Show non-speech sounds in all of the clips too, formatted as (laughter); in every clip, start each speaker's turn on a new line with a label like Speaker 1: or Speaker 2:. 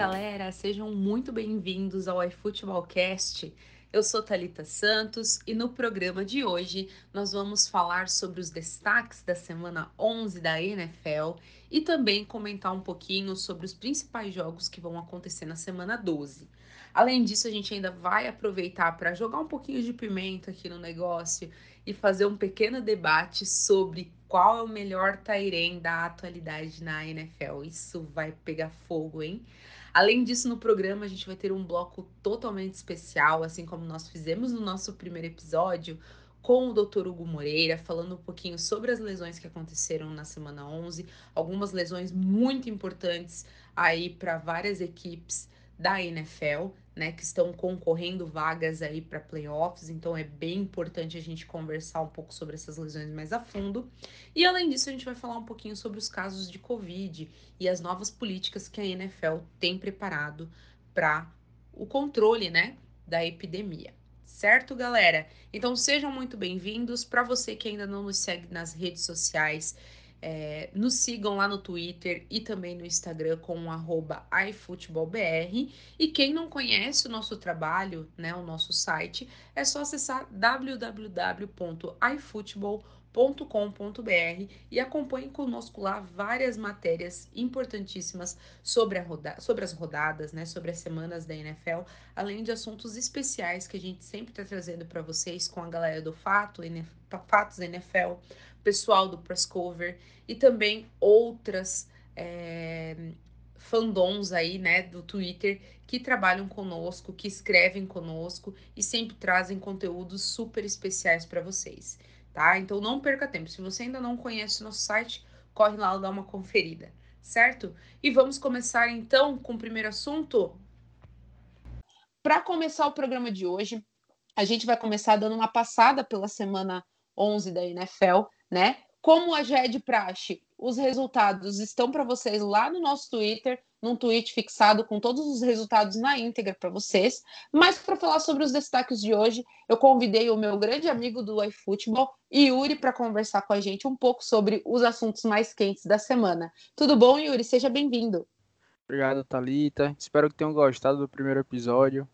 Speaker 1: galera, sejam muito bem-vindos ao iFootballcast. Eu sou Talita Santos e no programa de hoje nós vamos falar sobre os destaques da semana 11 da NFL e também comentar um pouquinho sobre os principais jogos que vão acontecer na semana 12. Além disso, a gente ainda vai aproveitar para jogar um pouquinho de pimenta aqui no negócio e fazer um pequeno debate sobre qual é o melhor Tairen da atualidade na NFL. Isso vai pegar fogo, hein? Além disso, no programa a gente vai ter um bloco totalmente especial, assim como nós fizemos no nosso primeiro episódio, com o Dr. Hugo Moreira, falando um pouquinho sobre as lesões que aconteceram na semana 11, algumas lesões muito importantes aí para várias equipes da NFL né, que estão concorrendo vagas aí para playoffs, então é bem importante a gente conversar um pouco sobre essas lesões mais a fundo. E além disso, a gente vai falar um pouquinho sobre os casos de Covid e as novas políticas que a NFL tem preparado para o controle, né, da epidemia. Certo, galera? Então sejam muito bem-vindos. Para você que ainda não nos segue nas redes sociais, é, nos sigam lá no Twitter e também no Instagram com o iFootballBR. E quem não conhece o nosso trabalho, né, o nosso site, é só acessar www.ifootball.com com.br e acompanhe conosco lá várias matérias importantíssimas sobre, a roda sobre as rodadas, né, sobre as semanas da NFL, além de assuntos especiais que a gente sempre está trazendo para vocês com a galera do Fato, NF, Fatos NFL, pessoal do Press Cover e também outras é, fandoms aí, né, do Twitter que trabalham conosco, que escrevem conosco e sempre trazem conteúdos super especiais para vocês tá? Então não perca tempo. Se você ainda não conhece nosso site, corre lá e dá uma conferida, certo? E vamos começar então com o primeiro assunto. Para começar o programa de hoje, a gente vai começar dando uma passada pela semana 11 da NFL, né? Como a é de praxe, os resultados estão para vocês lá no nosso Twitter, num tweet fixado com todos os resultados na íntegra para vocês. Mas para falar sobre os destaques de hoje, eu convidei o meu grande amigo do iFootball, Yuri, para conversar com a gente um pouco sobre os assuntos mais quentes da semana. Tudo bom, Yuri? Seja bem-vindo.
Speaker 2: Obrigado, Talita. Espero que tenham gostado do primeiro episódio.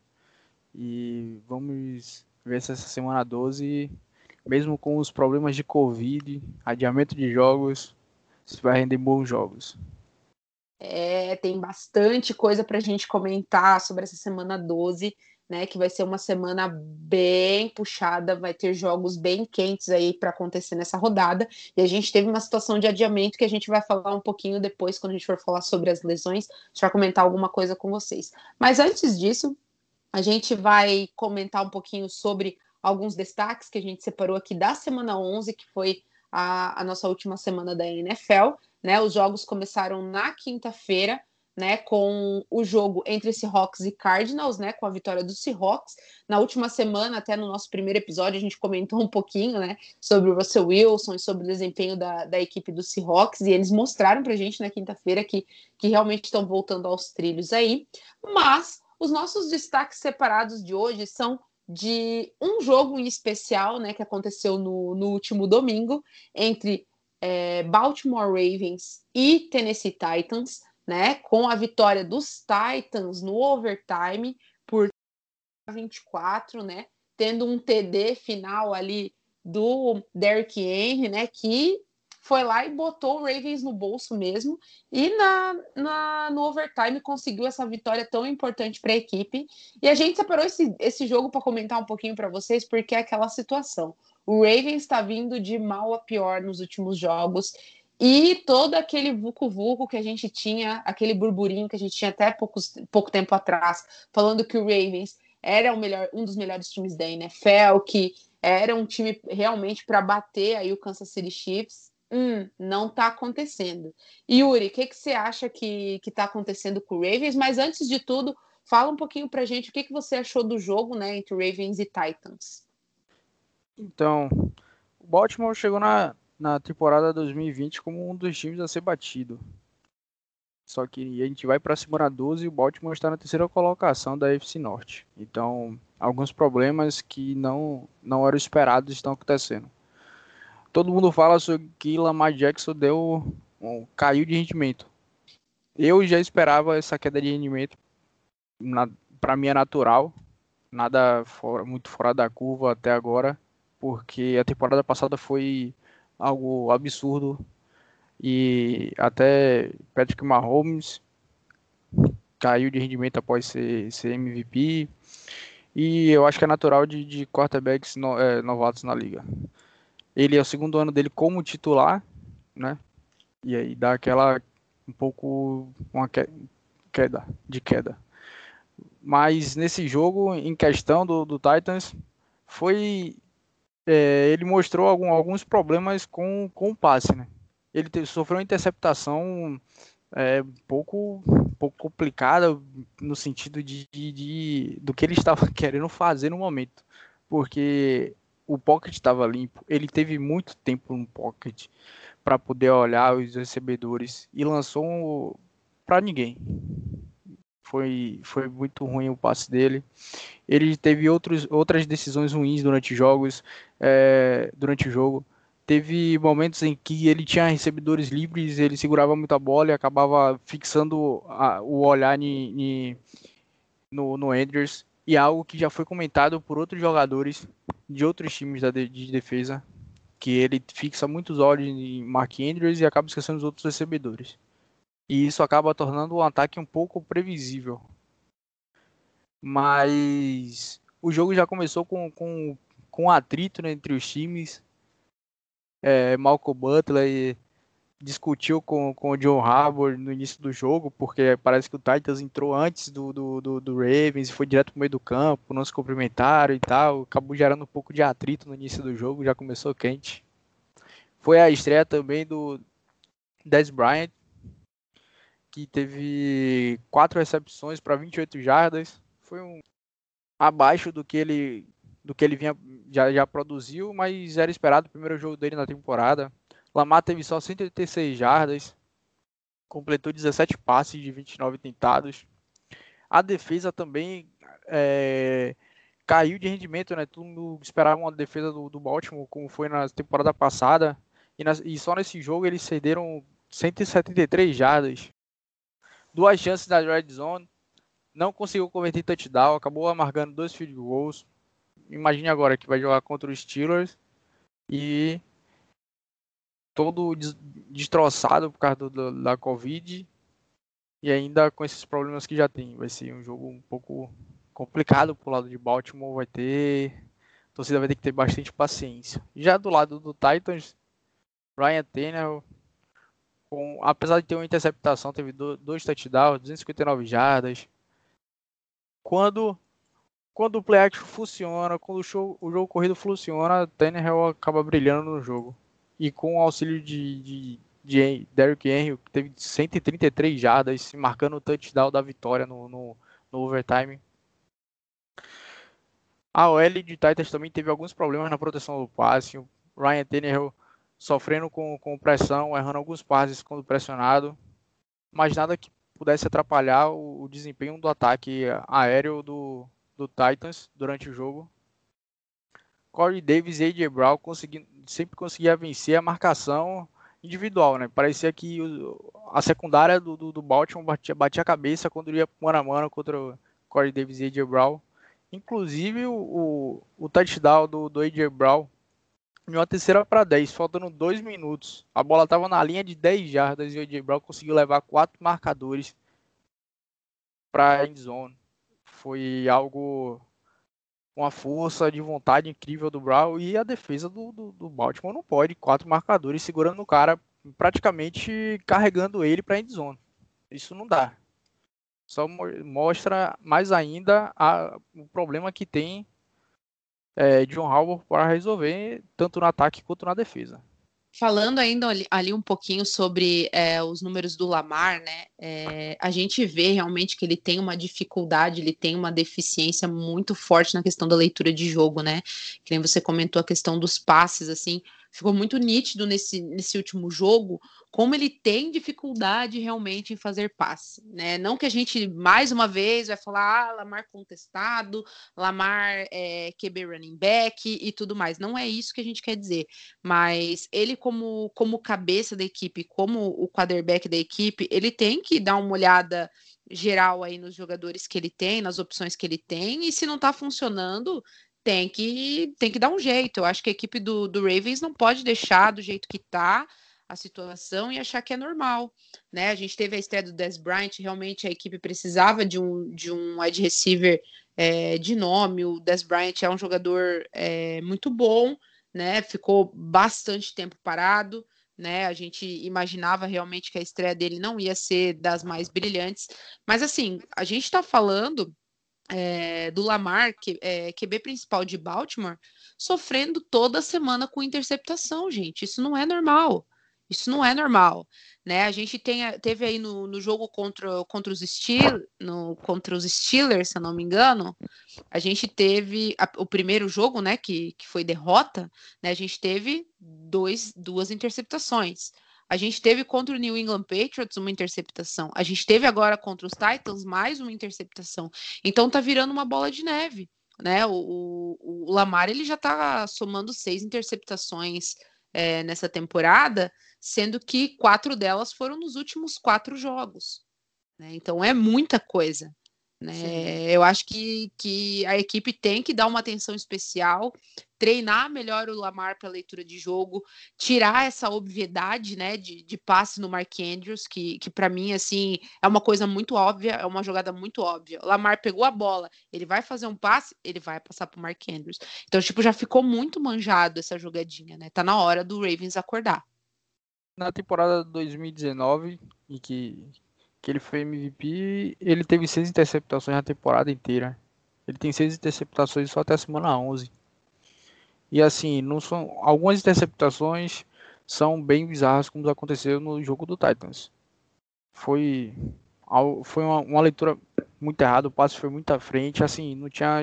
Speaker 2: E vamos ver se essa semana 12, mesmo com os problemas de Covid, adiamento de jogos, se vai render bons jogos.
Speaker 1: É, tem bastante coisa para a gente comentar sobre essa semana 12, né? Que vai ser uma semana bem puxada, vai ter jogos bem quentes aí para acontecer nessa rodada. E a gente teve uma situação de adiamento que a gente vai falar um pouquinho depois, quando a gente for falar sobre as lesões, a gente vai comentar alguma coisa com vocês. Mas antes disso, a gente vai comentar um pouquinho sobre alguns destaques que a gente separou aqui da semana 11, que foi a, a nossa última semana da NFL. Né? Os jogos começaram na quinta-feira, né, com o jogo entre Seahawks e Cardinals, né, com a vitória dos Seahawks. Na última semana, até no nosso primeiro episódio, a gente comentou um pouquinho, né, sobre o Russell Wilson e sobre o desempenho da, da equipe dos Seahawks, e eles mostraram pra gente na quinta-feira que, que realmente estão voltando aos trilhos aí. Mas os nossos destaques separados de hoje são de um jogo em especial, né, que aconteceu no, no último domingo, entre é, Baltimore Ravens e Tennessee Titans, né, com a vitória dos Titans no overtime por 24, né, tendo um TD final ali do Derrick Henry, né, que foi lá e botou o Ravens no bolso mesmo e na, na no overtime conseguiu essa vitória tão importante para a equipe. E a gente separou esse, esse jogo para comentar um pouquinho para vocês, porque é aquela situação. O Ravens está vindo de mal a pior nos últimos jogos. E todo aquele vucu-vucu que a gente tinha, aquele burburinho que a gente tinha até poucos, pouco tempo atrás, falando que o Ravens era o melhor, um dos melhores times da NFL, que era um time realmente para bater aí o Kansas City Chiefs hum, não está acontecendo. Yuri, o que, que você acha que está acontecendo com o Ravens? Mas antes de tudo, fala um pouquinho para gente o que, que você achou do jogo né, entre Ravens e Titans.
Speaker 2: Então, o Baltimore chegou na, na temporada 2020 como um dos times a ser batido. Só que a gente vai para semana 12 e o Baltimore está na terceira colocação da FC Norte. Então, alguns problemas que não, não eram esperados estão acontecendo todo mundo fala sobre que Lamar Jackson deu um, caiu de rendimento. eu já esperava essa queda de rendimento. Para mim é natural, nada muito fora da curva até agora, porque a temporada passada foi algo absurdo e até Patrick Mahomes caiu de rendimento após ser, ser MVP e eu acho que é natural de, de quarterbacks no, é, novatos na liga. Ele é o segundo ano dele como titular, né? E aí dá aquela um pouco uma queda, de queda. Mas nesse jogo, em questão do, do Titans, foi é, ele mostrou algum, alguns problemas com, com o passe, né? Ele sofreu uma interceptação é, um pouco, um pouco complicada no sentido de, de, de, do que ele (laughs) estava querendo fazer no momento. Porque o pocket estava limpo, ele teve muito tempo no pocket para poder olhar os recebedores e lançou para ninguém. Foi, foi muito ruim o passe dele. Ele teve outros, outras decisões ruins durante jogos, é, durante o jogo. Teve momentos em que ele tinha recebedores livres, ele segurava muita bola e acabava fixando a, o olhar ni, ni, no, no Andrews. E algo que já foi comentado por outros jogadores de outros times de, de defesa que ele fixa muitos olhos em Mark Andrews e acaba esquecendo os outros recebedores. E isso acaba tornando o ataque um pouco previsível. Mas o jogo já começou com, com, com atrito né, entre os times. É, Malcolm Butler discutiu com, com o John Harbour no início do jogo, porque parece que o Titans entrou antes do, do, do, do Ravens e foi direto pro meio do campo, não se cumprimentaram e tal. Acabou gerando um pouco de atrito no início do jogo, já começou quente. Foi a estreia também do Dez Bryant, que teve quatro recepções para 28 jardas. Foi um abaixo do que ele do que ele vinha já, já produziu, mas era esperado o primeiro jogo dele na temporada. Lamar teve só 186 jardas, completou 17 passes de 29 tentados. A defesa também é, caiu de rendimento, né? Todo mundo esperava uma defesa do, do Baltimore, como foi na temporada passada. E, na, e só nesse jogo eles cederam 173 jardas. Duas chances da red zone. Não conseguiu converter touchdown, acabou amargando dois field goals. Imagine agora que vai jogar contra os Steelers e todo destroçado por causa do, da Covid e ainda com esses problemas que já tem. Vai ser um jogo um pouco complicado pro lado de Baltimore, vai ter. A torcida vai ter que ter bastante paciência. Já do lado do Titans, Ryan Tannehill, com, apesar de ter uma interceptação, teve dois touchdowns, 259 jardas. Quando quando o play action funciona, quando o, show, o jogo corrido funciona, Tannehill acaba brilhando no jogo e com o auxílio de, de, de Derrick Henry, que teve 133 jardas, marcando o touchdown da vitória no, no, no overtime. A OL de Titans também teve alguns problemas na proteção do passe. O Ryan Tannehill sofrendo com, com pressão, errando alguns passes quando pressionado, mas nada que pudesse atrapalhar o, o desempenho do ataque aéreo do, do Titans durante o jogo. Corey Davis e AJ Brown conseguindo, sempre conseguia vencer a marcação individual, né? Parecia que o, a secundária do, do, do, Baltimore batia, batia a cabeça quando ia mano a mano contra o Corey Davis e AJ Brown. Inclusive o, o, touchdown do, do AJ Brown em uma terceira para 10, faltando dois minutos. A bola estava na linha de 10 jardas e o AJ Brown conseguiu levar quatro marcadores para a endzone. Foi algo uma força de vontade incrível do Brown e a defesa do, do, do Baltimore não pode quatro marcadores segurando o cara praticamente carregando ele para endzone. Isso não dá. Só mostra mais ainda a, o problema que tem é, John Harbaugh para resolver tanto no ataque quanto na defesa.
Speaker 1: Falando ainda ali um pouquinho sobre é, os números do Lamar, né? É, a gente vê realmente que ele tem uma dificuldade, ele tem uma deficiência muito forte na questão da leitura de jogo, né? Que nem você comentou a questão dos passes, assim, ficou muito nítido nesse, nesse último jogo como ele tem dificuldade realmente em fazer passe, né? Não que a gente mais uma vez vai falar ah, Lamar contestado, Lamar é, QB running back e tudo mais. Não é isso que a gente quer dizer, mas ele como como cabeça da equipe, como o quarterback da equipe, ele tem que dar uma olhada geral aí nos jogadores que ele tem, nas opções que ele tem, e se não tá funcionando, tem que, tem que dar um jeito. Eu acho que a equipe do, do Ravens não pode deixar do jeito que tá a situação e achar que é normal, né? A gente teve a estreia do Des Bryant, realmente a equipe precisava de um, de um wide receiver é, de nome, o Des Bryant é um jogador é, muito bom, né? Ficou bastante tempo parado, né? A gente imaginava realmente que a estreia dele não ia ser das mais brilhantes, mas assim, a gente está falando é, do Lamar, que, é, QB principal de Baltimore, sofrendo toda semana com interceptação, gente. Isso não é normal. Isso não é normal, né? A gente tem, teve aí no, no jogo contra, contra, os Steel, no, contra os Steelers, se eu não me engano, a gente teve a, o primeiro jogo, né, que, que foi derrota, né? A gente teve dois, duas interceptações. A gente teve contra o New England Patriots uma interceptação. A gente teve agora contra os Titans mais uma interceptação. Então tá virando uma bola de neve, né? O, o, o Lamar ele já tá somando seis interceptações é, nessa temporada, sendo que quatro delas foram nos últimos quatro jogos. Né? Então é muita coisa. Né? Eu acho que, que a equipe tem que dar uma atenção especial, treinar melhor o Lamar para leitura de jogo, tirar essa obviedade né, de, de passe no Mark Andrews, que, que para mim assim é uma coisa muito óbvia, é uma jogada muito óbvia. O Lamar pegou a bola, ele vai fazer um passe, ele vai passar para o Mark Andrews. Então, tipo, já ficou muito manjado essa jogadinha, né? Tá na hora do Ravens acordar.
Speaker 2: Na temporada 2019, em que que ele foi MVP, ele teve seis interceptações na temporada inteira. Ele tem seis interceptações só até a semana 11. E assim, não são algumas interceptações são bem bizarras como aconteceu no jogo do Titans. Foi foi uma, uma leitura muito errada, o passe foi muito à frente, assim, não tinha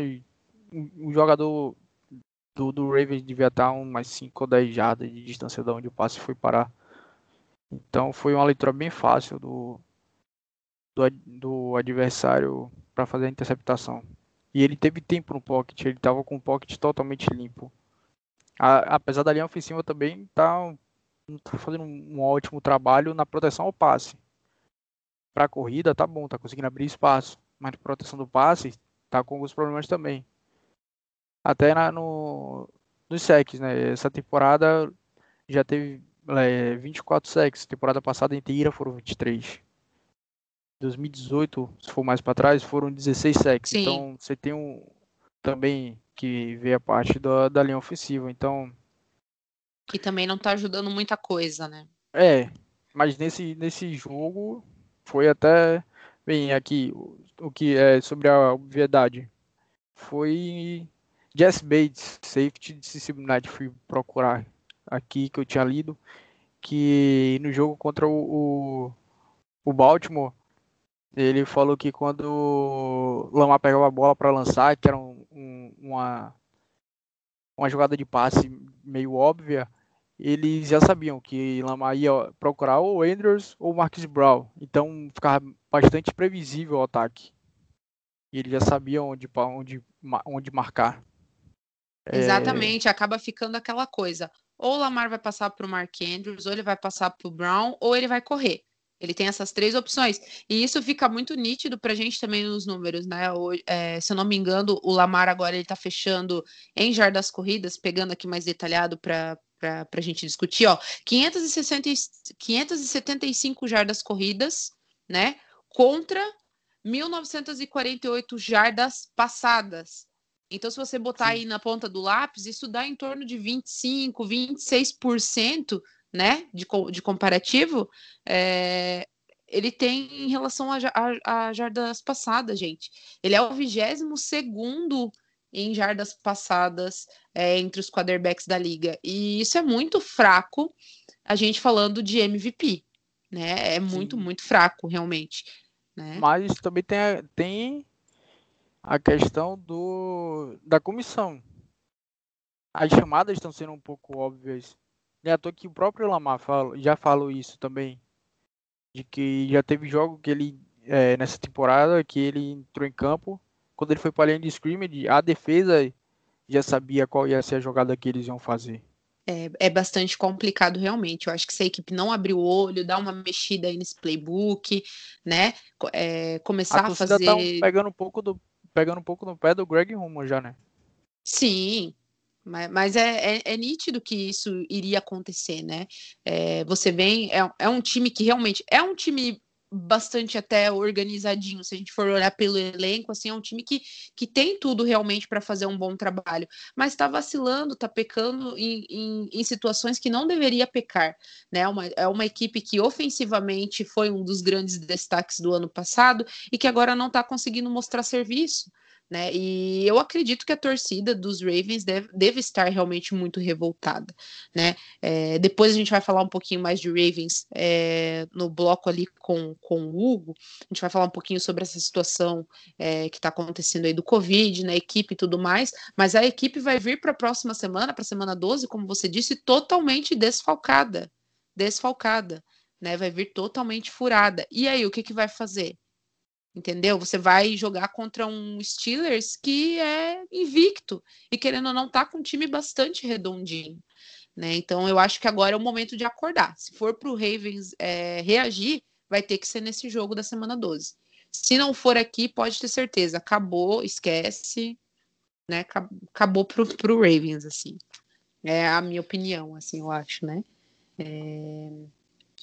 Speaker 2: um, jogador do, do Ravens devia estar umas 5 ou 10 jardas de distância de onde o passe foi parar. Então foi uma leitura bem fácil do, do, do adversário para fazer a interceptação. E ele teve tempo no pocket, ele estava com o pocket totalmente limpo. A, apesar da linha ofensiva também tá, tá fazendo um, ótimo trabalho na proteção ao passe. Para corrida tá bom, tá conseguindo abrir espaço, mas na proteção do passe tá com alguns problemas também. Até na, no nos sacks, né? Essa temporada já teve é, 24 sacks, temporada passada inteira foram 23. 2018, se for mais para trás, foram 16 sacks. Sim. Então você tem um também que vê a parte da, da linha ofensiva. Então.
Speaker 1: Que também não tá ajudando muita coisa, né?
Speaker 2: É, mas nesse, nesse jogo foi até. Bem, aqui, o, o que é sobre a obviedade. Foi Jess Bates, safety de Cincinnati, fui procurar aqui que eu tinha lido. Que no jogo contra o, o, o Baltimore ele falou que quando o Lamar pegava a bola para lançar, que era um, um, uma, uma jogada de passe meio óbvia, eles já sabiam que Lamar ia procurar o Andrews ou o Marcus Brown. Então ficava bastante previsível o ataque. E ele já sabia onde, onde, onde marcar.
Speaker 1: É, Exatamente, é... acaba ficando aquela coisa. Ou o Lamar vai passar para o Mark Andrews, ou ele vai passar para o Brown, ou ele vai correr. Ele tem essas três opções. E isso fica muito nítido para a gente também nos números, né? O, é, se eu não me engano, o Lamar agora ele está fechando em jardas corridas, pegando aqui mais detalhado para para a gente discutir, ó, 560, 575 jardas corridas, né, contra 1948 jardas passadas. Então, se você botar aí na ponta do lápis, isso dá em torno de 25, 26% né, de, de comparativo, é, ele tem em relação a, jardas passadas, gente. Ele é o 22 segundo em jardas passadas é, entre os quarterbacks da liga. E isso é muito fraco, a gente falando de MVP. Né? É muito, Sim. muito fraco, realmente. Né?
Speaker 2: Mas também tem, a, tem a questão do, da comissão. As chamadas estão sendo um pouco óbvias Nem à toa que o próprio Lamar fala, já falou isso também. De que já teve jogo que ele, é, nessa temporada, que ele entrou em campo. Quando ele foi para a linha de scrimmage, a defesa já sabia qual ia ser a jogada que eles iam fazer.
Speaker 1: É, é, bastante complicado realmente. Eu acho que se a equipe não abrir o olho, dar uma mexida aí nesse playbook, né? É, começar a, a fazer. Tá
Speaker 2: pegando um pouco do pegando um pouco no pé do Greg Roman já, né?
Speaker 1: Sim, mas, mas é, é, é, nítido que isso iria acontecer, né? É, você vem, é, é um time que realmente é um time bastante até organizadinho. Se a gente for olhar pelo elenco, assim, é um time que, que tem tudo realmente para fazer um bom trabalho, mas está vacilando, está pecando em, em, em, situações que não deveria pecar. Né? Uma, é uma equipe que ofensivamente foi um dos grandes destaques do ano passado e que agora não está conseguindo mostrar serviço né? E eu acredito que a torcida dos Ravens deve, deve estar realmente muito revoltada, né? É, depois a gente vai falar um pouquinho mais de Ravens é, no bloco ali com, com o Hugo. A gente vai falar um pouquinho sobre essa situação é, que está acontecendo aí do Covid, né? Equipe e tudo mais. Mas a equipe vai vir para a próxima semana, para a semana 12, como você disse, totalmente desfalcada. Desfalcada. Né, vai vir totalmente furada. E aí, o que, que vai fazer? Entendeu? Você vai jogar contra um Steelers que é invicto e querendo ou não tá com um time bastante redondinho, né? Então eu acho que agora é o momento de acordar. Se for para o Ravens é, reagir, vai ter que ser nesse jogo da semana 12. Se não for aqui, pode ter certeza, acabou, esquece, né? Acabou pro, pro Ravens, assim. É a minha opinião, assim, eu acho, né? É...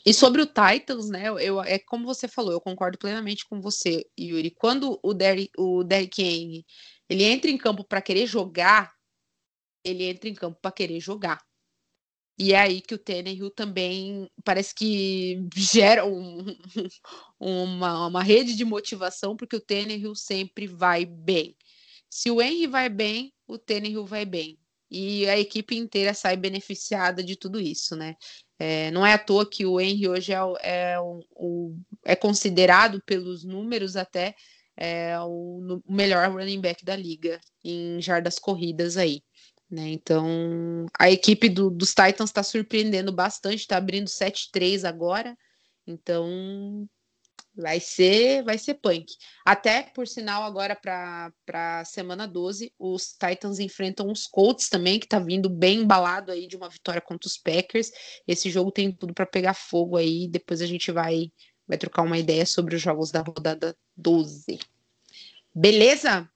Speaker 1: E sobre o Titans, né? Eu, é como você falou, eu concordo plenamente com você, Yuri. Quando o Derrick, o Derrick Henry ele entra em campo para querer jogar, ele entra em campo para querer jogar. E é aí que o Tannehill também parece que gera um, (laughs) uma, uma rede de motivação, porque o Tannehill sempre vai bem. Se o Henry vai bem, o Tannehill vai bem. E a equipe inteira sai beneficiada de tudo isso, né? É, não é à toa que o Henry hoje é, é, o, é considerado pelos números até é, o, o, melhor running back da liga em jardas corridas aí. Né? Então a equipe do, dos Titans está surpreendendo bastante, está abrindo 7-3 agora. Então Vai ser, vai ser punk. Até, por sinal, agora para semana 12, os Titans enfrentam os Colts também, que tá vindo bem embalado aí de uma vitória contra os Packers. Esse jogo tem tudo para pegar fogo aí. Depois a gente vai, vai trocar uma ideia sobre os jogos da rodada 12. Beleza?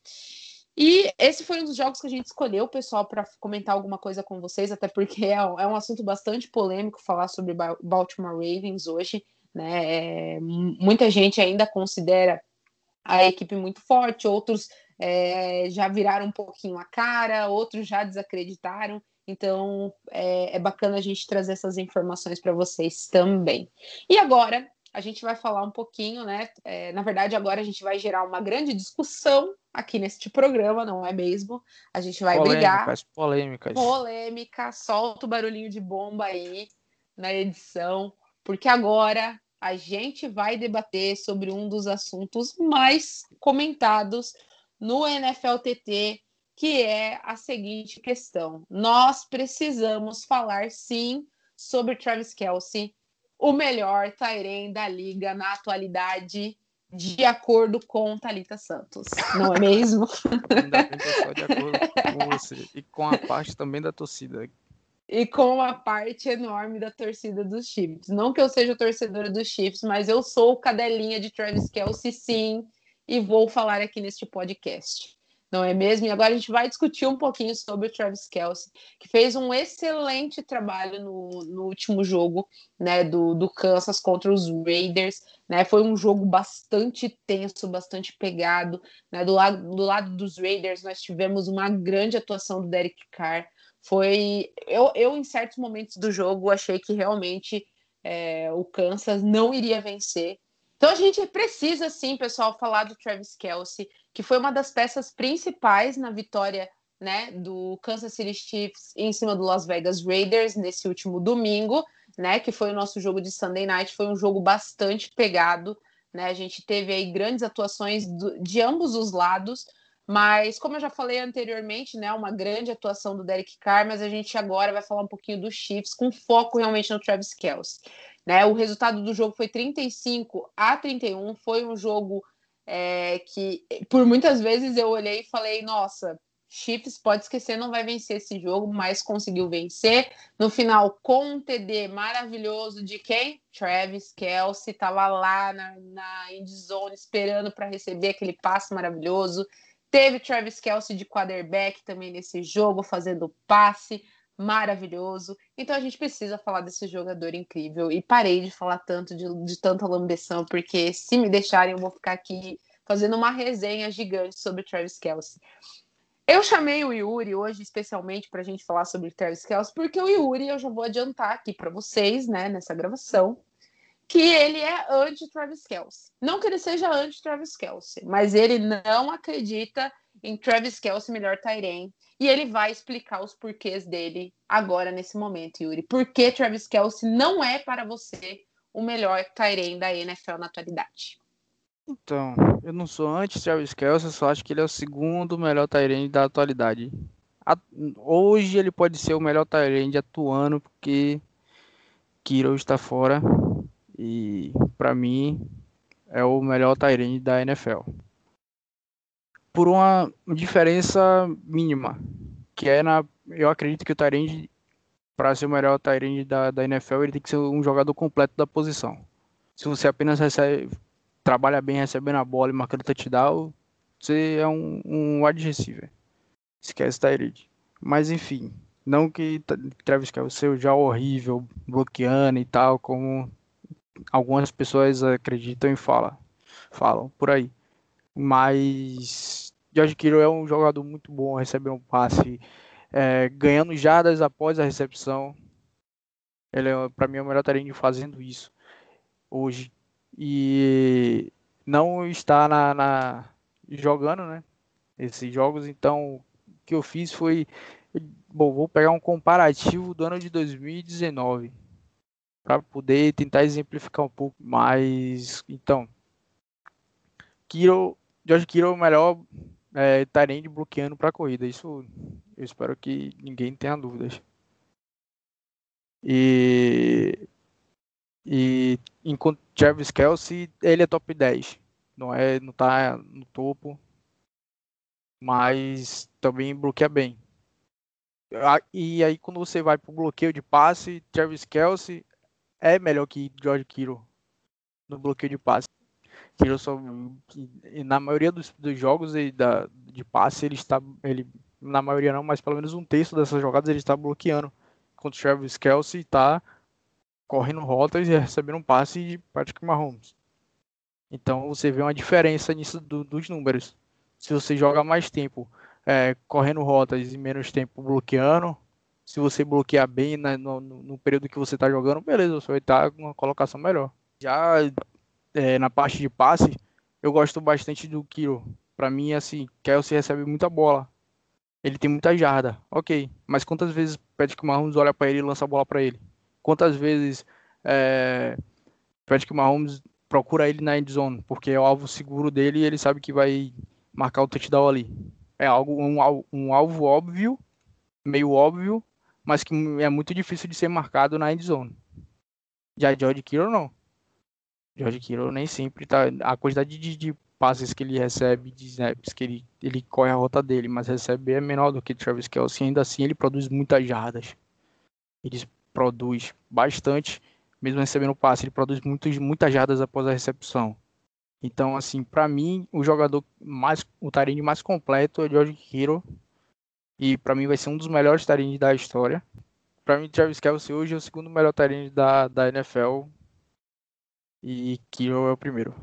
Speaker 1: E esse foi um dos jogos que a gente escolheu, pessoal, para comentar alguma coisa com vocês, até porque é, é um assunto bastante polêmico falar sobre Baltimore Ravens hoje. Né? É, muita gente ainda considera a equipe muito forte, outros é, já viraram um pouquinho a cara, outros já desacreditaram. Então é, é bacana a gente trazer essas informações para vocês também. E agora a gente vai falar um pouquinho, né? É, na verdade, agora a gente vai gerar uma grande discussão aqui neste programa, não é mesmo? A gente vai
Speaker 2: polêmicas,
Speaker 1: brigar.
Speaker 2: Polêmicas.
Speaker 1: Polêmica, solta o barulhinho de bomba aí na edição, porque agora a gente vai debater sobre um dos assuntos mais comentados no NFL TT, que é a seguinte questão: nós precisamos falar sim sobre Travis Kelsey, o melhor Tairen da liga na atualidade, de acordo com Talita Santos, não é mesmo?
Speaker 2: Ainda bem de acordo com você e com a parte também da torcida
Speaker 1: e com uma parte enorme da torcida dos Chiefs. Não que eu seja torcedora dos Chiefs, mas eu sou cadelinha de Travis Kelsey, sim, e vou falar aqui neste podcast. Não é mesmo? E agora a gente vai discutir um pouquinho sobre o Travis Kelsey, que fez um excelente trabalho no, no último jogo né, do, do Kansas contra os Raiders. Né? Foi um jogo bastante tenso, bastante pegado. Né? Do, lado, do lado dos Raiders, nós tivemos uma grande atuação do Derek Carr foi. Eu, eu, em certos momentos do jogo, achei que realmente é, o Kansas não iria vencer. Então a gente precisa, sim, pessoal, falar do Travis Kelsey, que foi uma das peças principais na vitória né, do Kansas City Chiefs em cima do Las Vegas Raiders nesse último domingo, né, que foi o nosso jogo de Sunday Night. Foi um jogo bastante pegado. Né, a gente teve aí grandes atuações do, de ambos os lados, Mas, como eu já falei anteriormente, né, uma grande atuação do Derek Carr, mas a gente agora vai falar um pouquinho dos Chiefs, com foco realmente no Travis Kelce. Né? O resultado do jogo foi 35 a 31, foi um jogo é, que, por muitas vezes, eu olhei e falei, nossa, Chiefs pode esquecer, não vai vencer esse jogo, mas conseguiu vencer. No final, com um TD maravilhoso de quem? Travis Kelsey, estava lá na, na endzone esperando para receber aquele passe maravilhoso. Teve Travis Kelsey de quarterback também nesse jogo, fazendo passe maravilhoso. Então a gente precisa falar desse jogador incrível. E parei de falar tanto de, de tanta lambeção, porque se me deixarem, eu vou ficar aqui fazendo uma resenha gigante sobre Travis Kelsey. Eu chamei o Yuri hoje, especialmente para a gente falar sobre Travis Kelsey, porque o Yuri, eu já vou adiantar aqui para vocês, né, nessa gravação, que ele é anti-Travis Kelsey. Não que ele seja anti-Travis Kelsey, mas ele não acredita em Travis Kelsey melhor Tyrene. E ele vai explicar os porquês dele agora, nesse momento, Yuri. Por que Travis Kelsey não é para você o melhor Tyrene da NFL na atualidade?
Speaker 2: Então, eu não sou anti-Travis Kelsey, só acho que ele é o segundo melhor Tyrene da atualidade. Hoje ele pode ser o melhor Tyrene atuando, porque Kiro está fora. E para mim é o melhor Tyrene da NFL. Por uma diferença mínima, que é na. Eu acredito que o Tyrene, para ser o melhor Tyrene da, da NFL, ele tem que ser um jogador completo da posição. Se você apenas recebe, trabalha bem recebendo a bola e marcando touchdown, você é um, um wide receiver. Esquece Tyrene. Mas enfim, não que Travis Kelce seja horrível, bloqueando e tal, como algumas pessoas acreditam e falam, falam por aí. Mas George Kittle é um jogador muito bom, recebe um passe, é, ganhando jardas após a recepção. Ele é, para mim, é o melhor tarefa fazendo isso hoje. E não está na, na, jogando, né? Esses jogos, então o que eu fiz foi. Bom, vou pegar um comparativo do ano de 2019 para poder tentar exemplificar um pouco mais. Então, Kiro, George Kiro é o melhor é, Tyrande bloqueando para a corrida. Isso eu espero que ninguém tenha dúvidas. E, e enquanto Travis Kelsey, ele é top 10. Não é, não tá no topo, mas também bloqueia bem. E aí quando você vai para o bloqueio de passe, Travis Kelsey é melhor que George Kittle no bloqueio de passe. Kittle só, na maioria dos, dos jogos e da, de passe, ele está. Ele, na maioria não, mas pelo menos um terço dessas jogadas ele está bloqueando. Enquanto o Travis Kelsey está correndo rotas e recebendo um passe de Patrick Mahomes. Então você vê uma diferença nisso do, dos números. Se você joga mais tempo é, correndo rotas e menos tempo bloqueando, se você bloquear bem né, no, no, período que você está jogando, beleza, você vai estar com uma colocação melhor. Já é, na parte de passe, eu gosto bastante do Kiro. Para mim, assim, Kelsey recebe muita bola. Ele tem muita jarda, ok. Mas quantas vezes Patrick Mahomes olha para ele e lança a bola para ele? Quantas vezes é, Patrick Mahomes procura ele na endzone? Porque é o alvo seguro dele e ele sabe que vai marcar o touchdown ali. É algo um, um alvo óbvio, meio óbvio, mas que é muito difícil de ser marcado na endzone. Já George Kittle não. George Kittle nem sempre tá. A quantidade de, de passes que ele recebe, de snaps que ele, ele corre a rota dele, mas recebe é menor do que Travis Kelsey. Ainda assim, ele produz muitas jardas. Ele produz bastante, mesmo recebendo passe, ele produz muitos, muitas jardas após a recepção. Então, assim, para mim, o jogador mais, o Tyrande mais completo é George Kittle e para mim vai ser um dos melhores tarinhos da história. Para mim, Travis Kelsey hoje é o segundo melhor tarinho da, da NFL. E Kiro é o primeiro.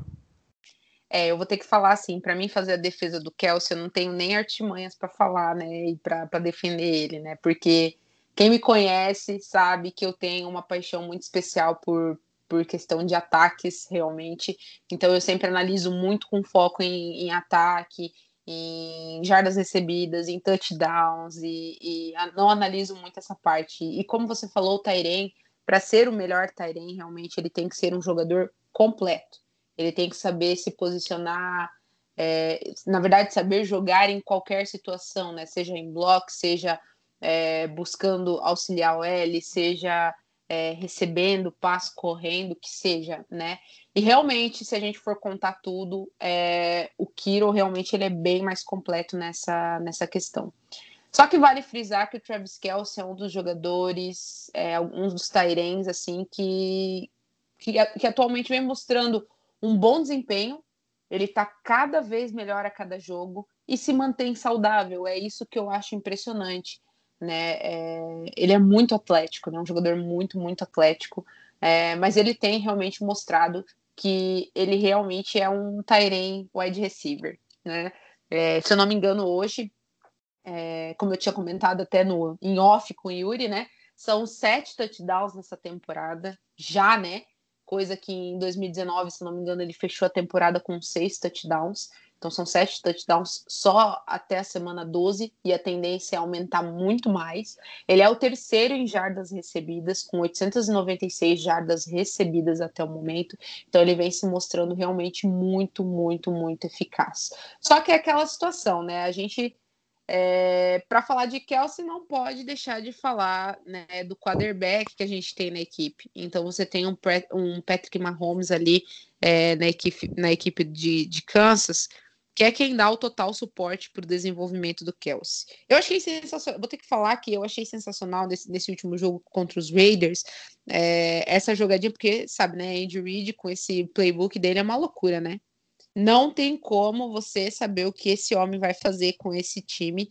Speaker 1: É, eu vou ter que falar assim, para mim fazer a defesa do Kelsey, eu não tenho nem artimanhas para falar, né, e para defender ele, né? Porque quem me conhece sabe que eu tenho uma paixão muito especial por, por questão de ataques, realmente. Então eu sempre analiso muito com foco em, em ataque, em jardas recebidas, em touchdowns, e, e não analiso muito essa parte. E como você falou, o Tairen, para ser o melhor Tairen, realmente ele tem que ser um jogador completo. Ele tem que saber se posicionar é, na verdade, saber jogar em qualquer situação, né? Seja em bloco, seja é, buscando auxiliar o L, seja é, recebendo passo, correndo, que seja, né? E realmente, se a gente for contar tudo, é, o Kiro realmente ele é bem mais completo nessa, nessa questão. Só que vale frisar que o Travis Kelce é um dos jogadores, é, um dos Tyrens, assim, que, que, que atualmente vem mostrando um bom desempenho. Ele está cada vez melhor a cada jogo e se mantém saudável. É isso que eu acho impressionante. Né? É, ele é muito atlético, né? um jogador muito, muito atlético. É, mas ele tem realmente mostrado que ele realmente é um Tyren wide receiver. Né? É, se eu não me engano, hoje é, como eu tinha comentado até no em off com o Yuri, né? São sete touchdowns nessa temporada, já, né? Coisa que em 2019, se não me engano, ele fechou a temporada com seis touchdowns. Então são sete touchdowns só até a semana 12 e a tendência é aumentar muito mais. Ele é o terceiro em jardas recebidas, com 896 jardas recebidas até o momento. Então ele vem se mostrando realmente muito, muito, muito eficaz. Só que é aquela situação, né? A gente é, para falar de Kelsey, não pode deixar de falar né, do quarterback que a gente tem na equipe. Então, você tem um, um Patrick Mahomes ali é, na equipe, na equipe de, de Kansas, que é quem dá o total suporte para o desenvolvimento do Kelsey. Eu achei sensacional, vou ter que falar que eu achei sensacional nesse, nesse último jogo contra os Raiders, é, essa jogadinha, porque, sabe, né, Andy Reid com esse playbook dele é uma loucura, né? não tem como você saber o que esse homem vai fazer com esse time,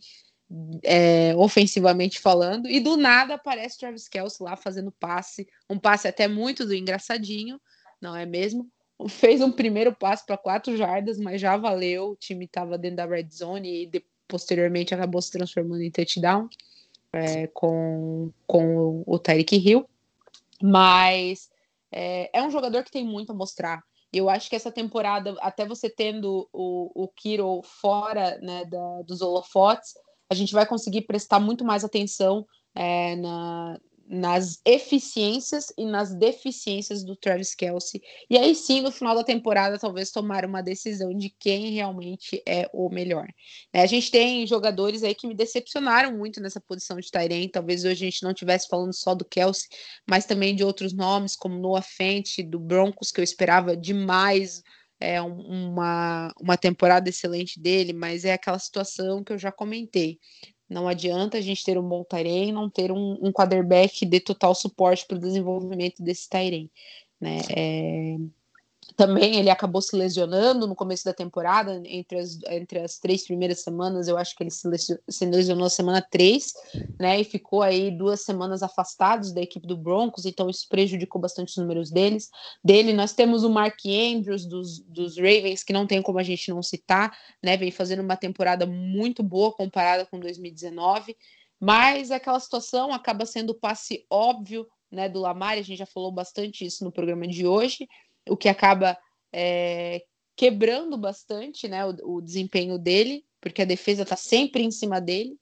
Speaker 1: é, ofensivamente falando, e do nada aparece Travis Kelce lá fazendo passe, um passe até muito do engraçadinho, não é mesmo? Fez um primeiro passe para quatro jardas, mas já valeu, o time estava dentro da red zone e de, posteriormente acabou se transformando em touchdown é, com, com o Tyreek Hill, mas é, é um jogador que tem muito a mostrar, eu acho que essa temporada, até você tendo o, o Kiro fora né, da, dos holofotes, a gente vai conseguir prestar muito mais atenção é, na, nas eficiências e nas deficiências do Travis Kelsey. E aí sim, no final da temporada, talvez tomar uma decisão de quem realmente é o melhor. É, a gente tem jogadores aí que me decepcionaram muito nessa posição de Tyrene. Talvez hoje a gente não estivesse falando só do Kelsey, mas também de outros nomes, como Noah Fent, do Broncos, que eu esperava demais é, uma, uma temporada excelente dele, mas é aquela situação que eu já comentei. Não adianta a gente ter um bom Tyrene e não ter um, um quarterback de total suporte para o desenvolvimento desse Tyrene. Né? É, também ele acabou se lesionando no começo da temporada, entre as, entre as três primeiras semanas, eu acho que ele se lesionou, na semana 3, né? E ficou aí duas semanas afastados da equipe do Broncos, então isso prejudicou bastante os números deles. Dele, nós temos o Mark Andrews dos, dos Ravens, que não tem como a gente não citar, né? Vem fazendo uma temporada muito boa comparada com 2019, mas aquela situação acaba sendo o passe óbvio né, do Lamar, a gente já falou bastante isso no programa de hoje o que acaba é, quebrando bastante né, o, o, desempenho dele, porque a defesa está sempre em cima dele.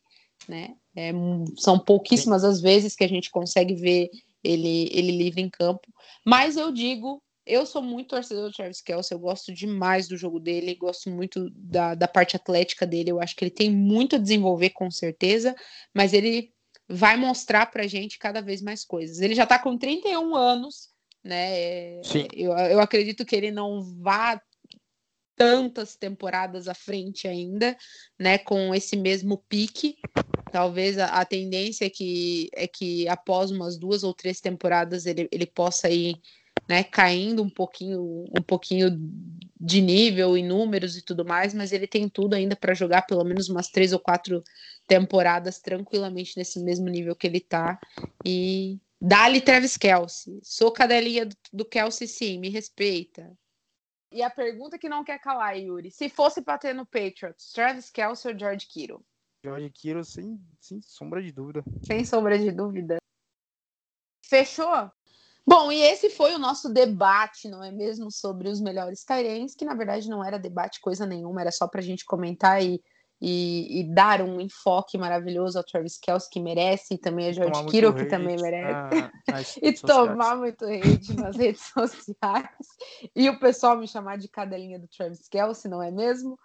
Speaker 1: Né? É, são pouquíssimas as vezes que a gente consegue ver ele, ele livre em campo. Mas eu digo, eu sou muito torcedor do Travis Kelce, eu gosto demais do jogo dele, gosto muito da, da parte atlética dele. Eu acho que ele tem muito a desenvolver, com certeza, mas ele vai mostrar pra gente cada vez mais coisas. Ele já tá com 31 anos, né? Sim. Eu, eu acredito que ele não vá tantas temporadas à frente ainda, né? Com esse mesmo pique. Talvez a, a tendência é que, é que após umas duas ou três temporadas ele, ele possa ir né, caindo um pouquinho, um pouquinho de nível em números e tudo mais, mas ele tem tudo ainda para jogar pelo menos umas três ou quatro temporadas tranquilamente nesse mesmo nível que ele tá. E Dali Travis Kelsey. Sou cadelinha do, do Kelsey, sim, me respeita. E a pergunta que não quer calar, Yuri: se fosse bater no Patriots, Travis Kelsey ou George Kittle?
Speaker 2: George Kittle, sem, sem sombra de dúvida.
Speaker 1: Sem sombra de dúvida. Fechou? Bom, e esse foi o nosso debate, não é mesmo, sobre os melhores Tyrants, que na verdade não era debate coisa nenhuma, era só para a gente comentar e e, e, dar um enfoque maravilhoso ao Travis Kelce, que merece, e também a George Kittle, que também merece, (laughs) e tomar muito hate nas (laughs) redes sociais, e o pessoal me chamar de cadelinha do Travis Kelce, não é mesmo?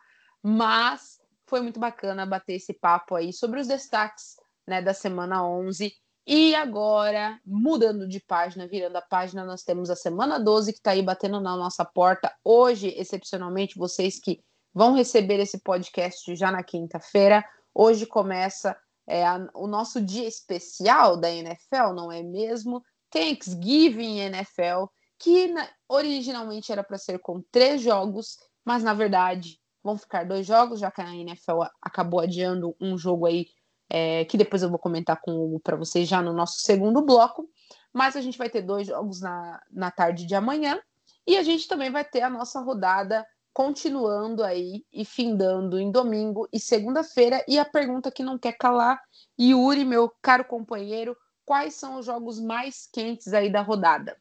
Speaker 1: mas foi muito bacana bater esse papo aí sobre os destaques né, da semana 11. E agora, mudando de página, virando a página, nós temos a semana 12 que está aí batendo na nossa porta. Hoje, excepcionalmente, vocês que vão receber esse podcast já na quinta-feira, hoje começa é, a, o nosso dia especial da NFL, não é mesmo? Thanksgiving NFL, que na, originalmente era para ser com três jogos, mas na verdade vão ficar dois jogos, já que a NFL acabou adiando um jogo aí é, que depois eu vou comentar com para vocês já no nosso segundo bloco. Mas a gente vai ter dois jogos na, na tarde de amanhã e a gente também vai ter a nossa rodada continuando aí e findando em domingo e segunda-feira. E a pergunta que não quer calar, Yuri, meu caro companheiro, quais são os jogos mais quentes aí da rodada?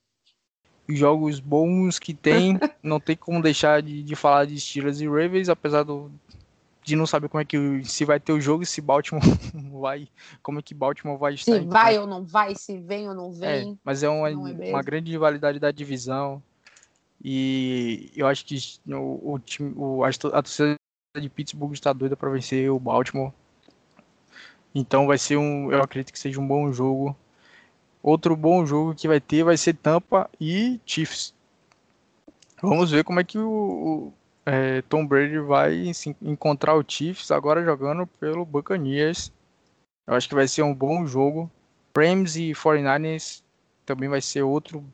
Speaker 2: Jogos bons que tem, (laughs) não tem como deixar de, de falar de Steelers e Ravens, apesar do, de não saber como é que se vai ter o jogo, se Baltimore (laughs) vai, como é que Baltimore vai estar.
Speaker 1: Se vai ou não vai, se vem ou não é, vem.
Speaker 2: É, mas é uma, é uma grande rivalidade da divisão. E eu acho que o, o time, o, a, a torcida de Pittsburgh está doida para vencer o Baltimore. Então vai ser um, eu acredito que seja um bom jogo. Outro bom jogo que vai ter vai ser Tampa e Chiefs. Vamos ver como é que o, é, Tom Brady vai encontrar o Chiefs agora jogando pelo Buccaneers. Eu acho que vai ser um bom jogo. Rams e 49ers também vai ser outro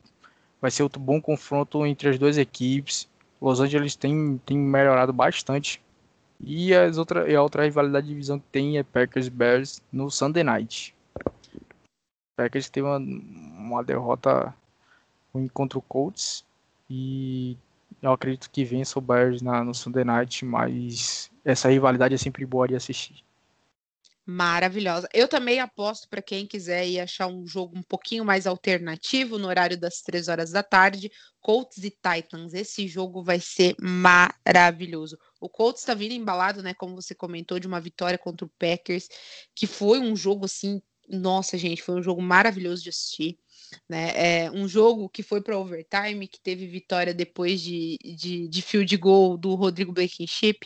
Speaker 2: vai ser outro bom confronto entre as duas equipes. Los Angeles tem, tem melhorado bastante. E, as outra, e a outra rivalidade de divisão que tem é Packers Bears no Sunday Night. Packers teve uma, uma derrota ruim contra o Colts. E eu acredito que vença o Bears na, no Sunday Night, mas essa rivalidade é sempre boa de assistir.
Speaker 1: Maravilhosa. Eu também aposto para quem quiser ir achar um jogo um pouquinho mais alternativo no horário das três horas da tarde, Colts e Titans. Esse jogo vai ser maravilhoso. O Colts está vindo embalado, né? Como você comentou, de uma vitória contra o Packers, que foi um jogo assim. Nossa, gente, foi um jogo maravilhoso de assistir. Né? É um jogo que foi para overtime, que teve vitória depois de, de, de field goal do Rodrigo Blankenship.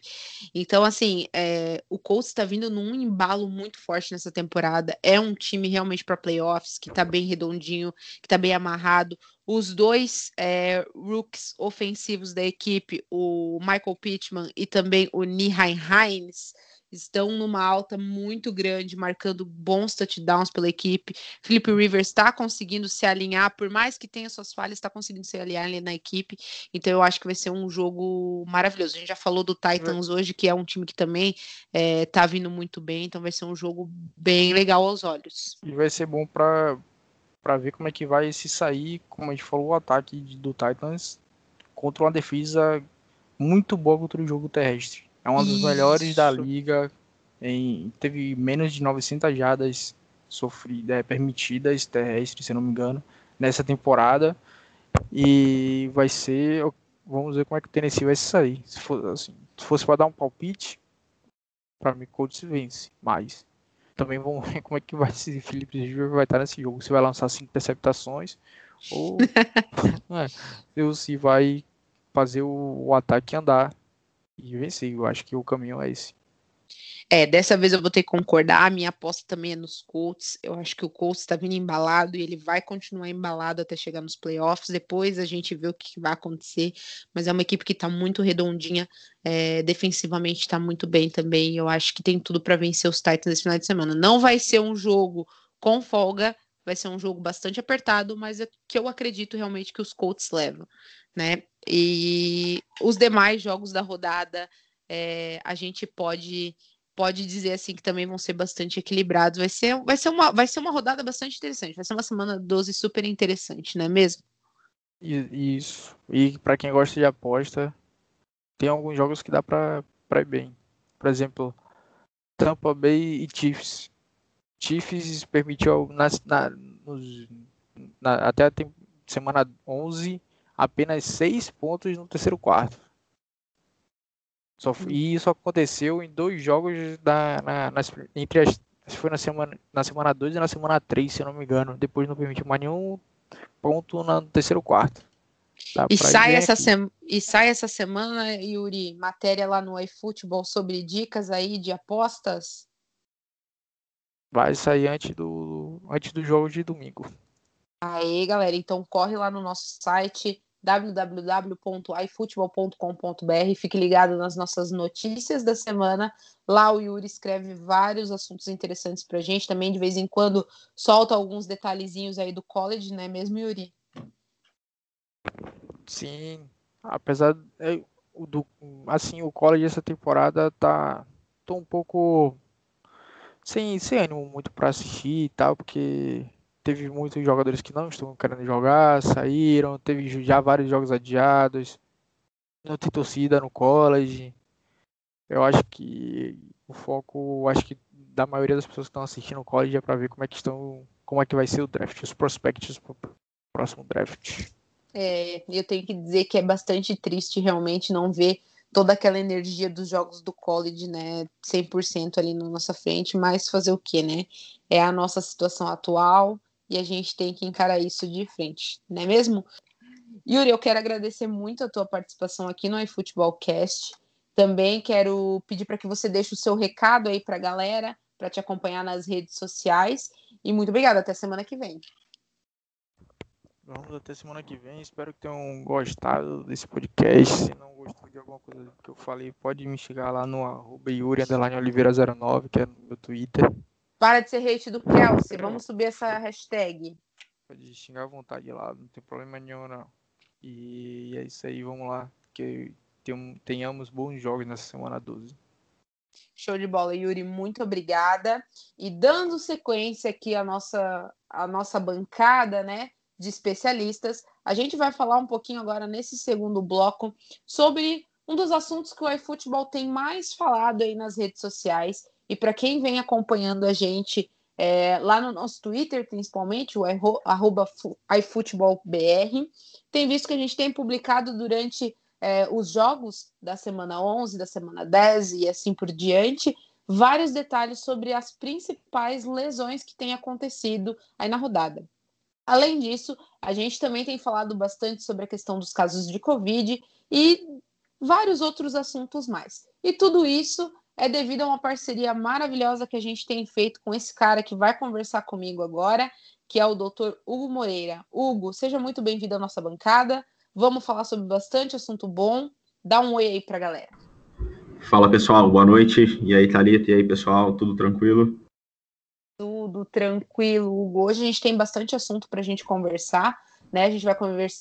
Speaker 1: Então, assim, é, o Colts está vindo num embalo muito forte nessa temporada. É um time realmente para playoffs, que está bem redondinho, que está bem amarrado. Os dois é, rooks ofensivos da equipe, o Michael Pittman e também o Nihain Hines, estão numa alta muito grande, marcando bons touchdowns pela equipe. Felipe Rivers está conseguindo se alinhar, por mais que tenha suas falhas, está conseguindo se alinhar ali na equipe. Então eu acho que vai ser um jogo maravilhoso. A gente já falou do Titans hoje, que é um time que também está é, vindo muito bem, então vai ser um jogo bem legal aos olhos.
Speaker 2: E vai ser bom para para ver como é que vai se sair, como a gente falou, o ataque do Titans contra uma defesa muito boa contra o jogo terrestre. É uma das melhores da liga. Em, teve menos de 900 jardas sofridas, é, permitidas terrestres, se não me engano, nessa temporada. E vai ser. Vamos ver como é que o Tennessee vai sair. Se, for, assim, se fosse para dar um palpite, para mim, Colts vence. Mas também vamos ver como é que vai se Felipe Rivers vai estar nesse jogo. Se vai lançar cinco interceptações ou (laughs) é, se vai fazer o, o ataque andar e vencer. Eu acho que o caminho é esse.
Speaker 1: É, dessa vez eu vou ter que concordar. A minha aposta também é nos Colts. Eu acho que o Colts está vindo embalado e ele vai continuar embalado até chegar nos playoffs. Depois a gente vê o que vai acontecer. Mas é uma equipe que está muito redondinha, é, defensivamente está muito bem também. Eu acho que tem tudo para vencer os Titans esse final de semana. Não vai ser um jogo com folga, vai ser um jogo bastante apertado, mas é que eu acredito realmente que os Colts levam né? E os demais jogos da rodada é, a gente pode pode dizer assim que também vão ser bastante equilibrados. Vai ser, vai ser, uma, vai ser uma rodada bastante interessante. Vai ser uma semana 12 super interessante, não é mesmo?
Speaker 2: Isso. E para quem gosta de aposta, tem alguns jogos que dá para ir bem. Por exemplo, Tampa Bay e Chiefs. Chiefs permitiu na, na, nos, na, até a semana 11 apenas seis pontos no terceiro quarto. Só, hum. e isso aconteceu em dois jogos da, na, nas, entre as. Foi na semana, na semana 2 e na semana 3, se eu não me engano. Depois não permitiu mais nenhum ponto no terceiro quarto.
Speaker 1: E sai, essa sema... e sai essa semana, Yuri, matéria lá no iFootball sobre dicas aí de apostas?
Speaker 2: Vai sair antes do, antes do jogo de domingo.
Speaker 1: Aí, galera, então corre lá no nosso site www.ifootball.com.br. Fique ligado nas nossas notícias da semana. Lá o Yuri escreve vários assuntos interessantes pra gente. Também de vez em quando solta alguns detalhezinhos aí do college, né mesmo, Yuri?
Speaker 2: Sim, apesar é, do assim o college essa temporada tá tô um pouco sem, sem ânimo muito para assistir e tal, porque teve muitos jogadores que não estão querendo jogar, saíram, teve já vários jogos adiados, não tem torcida no college. Eu acho que o foco, acho que da maioria das pessoas que estão assistindo o college é para ver como é que estão, como é que vai ser o draft, os prospects para o próximo draft.
Speaker 1: É, eu tenho que dizer que é bastante triste realmente não ver toda aquela energia dos jogos do college, né, 100% ali na nossa frente, mas fazer o que, né? É a nossa situação atual, e a gente tem que encarar isso de frente, não é mesmo? Yuri, eu quero agradecer muito a tua participação aqui no iFootballcast. Também quero pedir para que você deixe o seu recado aí para a galera, para te acompanhar nas redes sociais. E muito obrigada, até semana que vem.
Speaker 2: Vamos até semana que vem. Espero que tenham gostado desse podcast. Se não gostou de alguma coisa que eu falei, pode me chegar lá no arroba Yuri Oliveira 09, que é no meu Twitter.
Speaker 1: Para de ser hate do Kelsey. Vamos subir essa hashtag.
Speaker 2: Pode xingar à vontade lá, não tem problema nenhum, não. E é isso aí, vamos lá. Que tenhamos bons jogos nessa semana 12.
Speaker 1: Show de bola, Yuri, muito obrigada. E dando sequência aqui à nossa, à nossa bancada, né, de especialistas, a gente vai falar um pouquinho agora nesse segundo bloco sobre um dos assuntos que o iFootball tem mais falado aí nas redes sociais, e para quem vem acompanhando a gente é, lá no nosso Twitter, principalmente, o iFootballBR, tem visto que a gente tem publicado durante é, os jogos da semana 11, da semana 10 e assim por diante, vários detalhes sobre as principais lesões que têm acontecido aí na rodada. Além disso, a gente também tem falado bastante sobre a questão dos casos de Covid e vários outros assuntos mais. E tudo isso é devido a uma parceria maravilhosa que a gente tem feito com esse cara que vai conversar comigo agora, que é o Dr. Hugo Moreira. Hugo, seja muito bem-vindo à nossa bancada. Vamos falar sobre bastante assunto bom. Dá um oi aí para a galera.
Speaker 3: Fala pessoal, boa noite. E aí, Thalita? E aí, pessoal, tudo tranquilo?
Speaker 1: Tudo tranquilo, Hugo. Hoje a gente tem bastante assunto para a gente conversar, né? A gente vai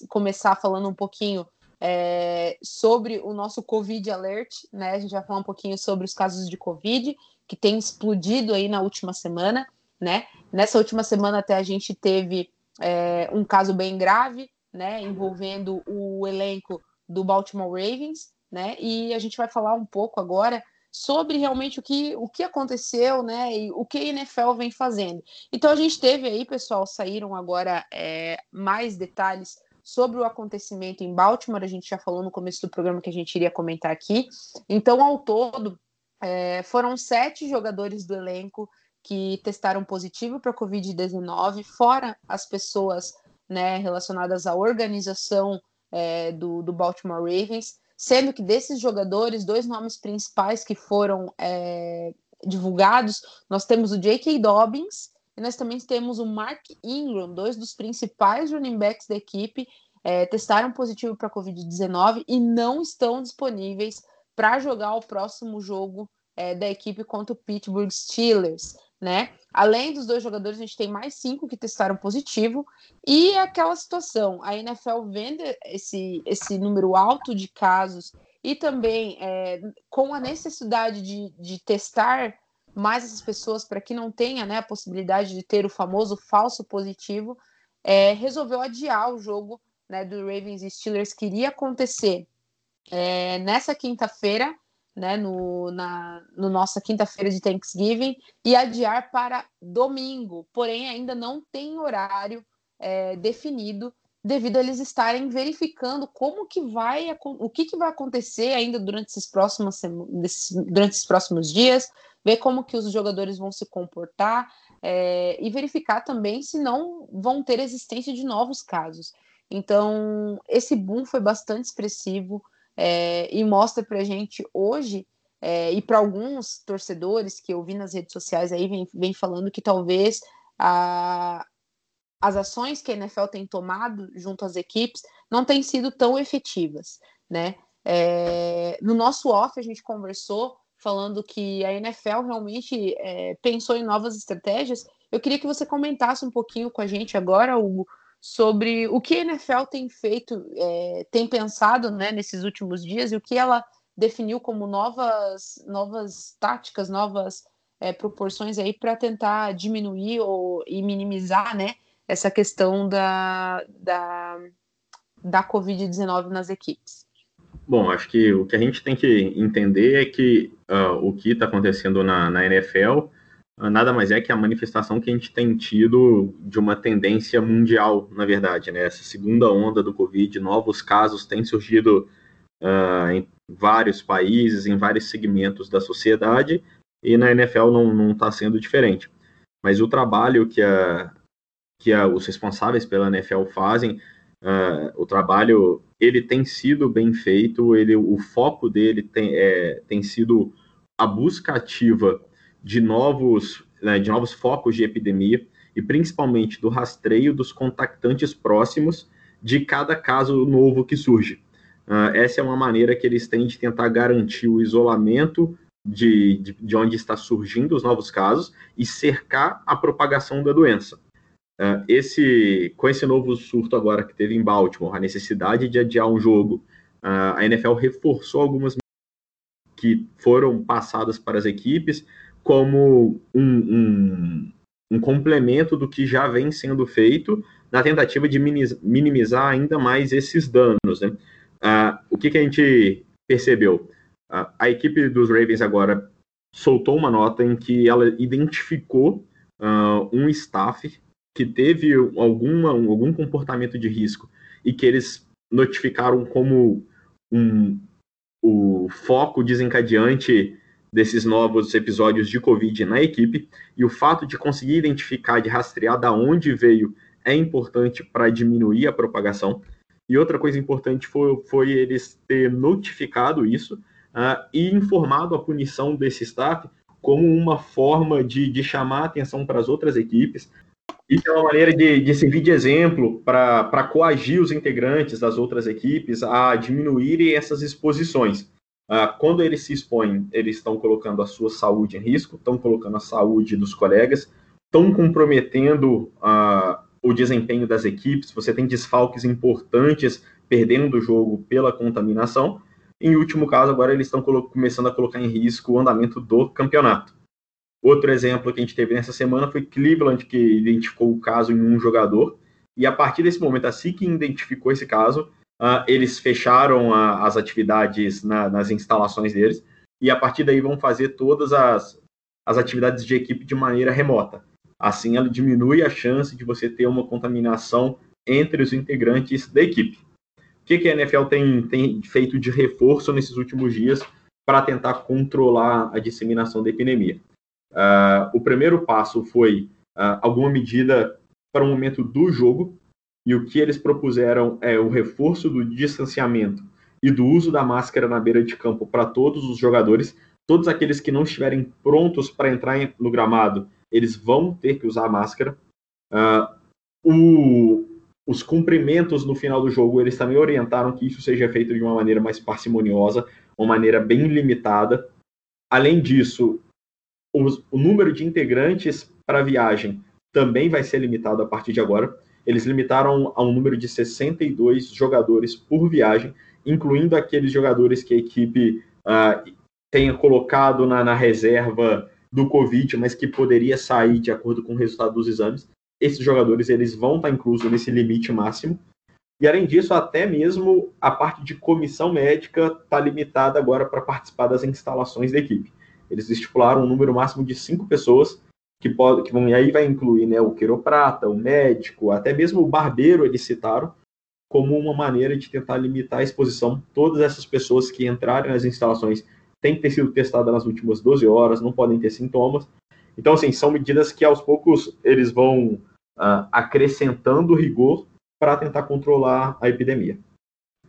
Speaker 1: começar falando um pouquinho é, sobre o nosso Covid Alert, né? A gente vai falar um pouquinho sobre os casos de Covid que tem explodido aí na última semana, né? Nessa última semana até a gente teve é, um caso bem grave, né? Envolvendo o elenco do Baltimore Ravens, né? E a gente vai falar um pouco agora sobre realmente o que, o que aconteceu, né? E o que a NFL vem fazendo. Então a gente teve aí, pessoal, saíram agora é, mais detalhes sobre o acontecimento em Baltimore, a gente já falou no começo do programa que a gente iria comentar aqui. Então, ao todo, é, foram sete jogadores do elenco que testaram positivo para Covid-19, fora as pessoas né, relacionadas à organização é, do, do, Baltimore Ravens, sendo que desses jogadores, dois nomes principais que foram é, divulgados, nós temos o J.K. Dobbins, e nós também temos o Mark Ingram, dois dos principais running backs da equipe, é, testaram positivo para Covid-19 e não estão disponíveis para jogar o próximo jogo é, da equipe contra o Pittsburgh Steelers. Né? Além dos dois jogadores, a gente tem mais cinco que testaram positivo, e é aquela situação: a NFL vende esse, esse número alto de casos e também é, com a necessidade de, de testar mais essas pessoas para que não tenha né, a possibilidade de ter o famoso falso positivo, é, resolveu adiar o jogo né, do Ravens e Steelers que iria acontecer é, nessa quinta-feira, né, no, na no nossa quinta-feira de Thanksgiving, e adiar para domingo, porém ainda não tem horário é, definido devido a eles estarem verificando como que vai o que, que vai acontecer ainda durante esses próximos durante esses próximos dias ver como que os jogadores vão se comportar é, e verificar também se não vão ter existência de novos casos. Então, esse boom foi bastante expressivo é, e mostra para gente hoje, é, e para alguns torcedores que eu vi nas redes sociais aí, vem, vem falando que talvez a, as ações que a NFL tem tomado junto às equipes não têm sido tão efetivas, né? É, no nosso off a gente conversou falando que a NFL realmente é, pensou em novas estratégias. Eu queria que você comentasse um pouquinho com a gente agora, Hugo, sobre o que a NFL tem feito, é, tem pensado né, nesses últimos dias e o que ela definiu como novas, novas táticas, novas é, proporções aí para tentar diminuir ou, e minimizar né, essa questão da, da, da Covid-19 nas equipes.
Speaker 3: Bom, acho que o que a gente tem que entender é que uh, o que está acontecendo na, na NFL nada mais é que a manifestação que a gente tem tido de uma tendência mundial, na verdade, né? Essa segunda onda do Covid, novos casos têm surgido uh, em vários países, em vários segmentos da sociedade, e na NFL não está sendo diferente. Mas o trabalho que, a, que a, os responsáveis pela NFL fazem, uh, o trabalho, ele tem sido bem feito, ele, o foco dele tem, é, tem sido a busca ativa de novos, né, de novos focos de epidemia e principalmente do rastreio dos contactantes próximos de cada caso novo que surge. Uh, essa é uma maneira que eles têm de tentar garantir o isolamento de, de, de, onde está surgindo os novos casos e cercar a propagação da doença. Uh, esse, com esse novo surto agora que teve em Baltimore, a necessidade de adiar um jogo, a NFL reforçou algumas que foram passadas para as equipes, como um, um, um complemento do que já vem sendo feito na tentativa de minimizar ainda mais esses danos. Né? Uh, o que, que, a gente percebeu? Uh, a equipe dos Ravens agora soltou uma nota em que ela identificou uh, um staff que teve alguma, algum comportamento de risco e que eles notificaram como um, o foco desencadeante desses novos episódios de Covid na equipe, e o fato de conseguir identificar, de rastrear da onde veio, é importante para diminuir a propagação. E outra coisa importante foi, foi eles ter notificado isso uh, e informado a punição desse staff como uma forma de, de chamar atenção para as outras equipes. Isso é uma maneira de, de servir de exemplo para coagir os integrantes das outras equipes a diminuírem essas exposições. Uh, quando eles se expõem, eles estão colocando a sua saúde em risco, estão colocando a saúde dos colegas, estão comprometendo uh, o desempenho das equipes. Você tem desfalques importantes perdendo o jogo pela contaminação. Em último caso, agora eles estão começando a colocar em risco o andamento do campeonato. Outro exemplo que a gente teve nessa semana foi Cleveland, que identificou o caso em um jogador. E a partir desse momento, assim que identificou esse caso, uh, eles fecharam as atividades na, nas instalações deles e a partir daí vão fazer todas as, as atividades de equipe de maneira remota. Assim, ela diminui a chance de você ter uma contaminação entre os integrantes da equipe. O que, que a NFL tem, tem feito de reforço nesses últimos dias para tentar controlar a disseminação da epidemia? Uh, o primeiro passo foi uh, alguma medida para o momento do jogo, e o que eles propuseram é o reforço do distanciamento e do uso da máscara na beira de campo para todos os jogadores. Todos aqueles que não estiverem prontos para entrar no gramado, eles vão ter que usar máscara. Uh, o, os cumprimentos no final do jogo, eles também orientaram que isso seja feito de uma maneira mais parcimoniosa, uma maneira bem limitada. Além disso, os, o número de integrantes para viagem também vai ser limitado a partir de agora eles limitaram a um número de 62 jogadores por viagem, incluindo aqueles jogadores que a equipe uh, tenha colocado na, na, reserva do Covid, mas que poderia sair de acordo com o resultado dos exames. Esses jogadores eles vão estar inclusos nesse limite máximo. E além disso, até mesmo a parte de comissão médica está limitada agora para participar das instalações da equipe. Eles estipularam um número máximo de cinco pessoas que pode, que vão, e aí vai incluir né, o quiroprata, o médico, até mesmo o barbeiro eles citaram como uma maneira de tentar limitar a exposição. Todas essas pessoas que entrarem nas instalações têm que ter sido testadas nas últimas 12 horas, não podem ter sintomas. Então, assim, são medidas que aos poucos eles vão uh, acrescentando rigor para tentar controlar a epidemia.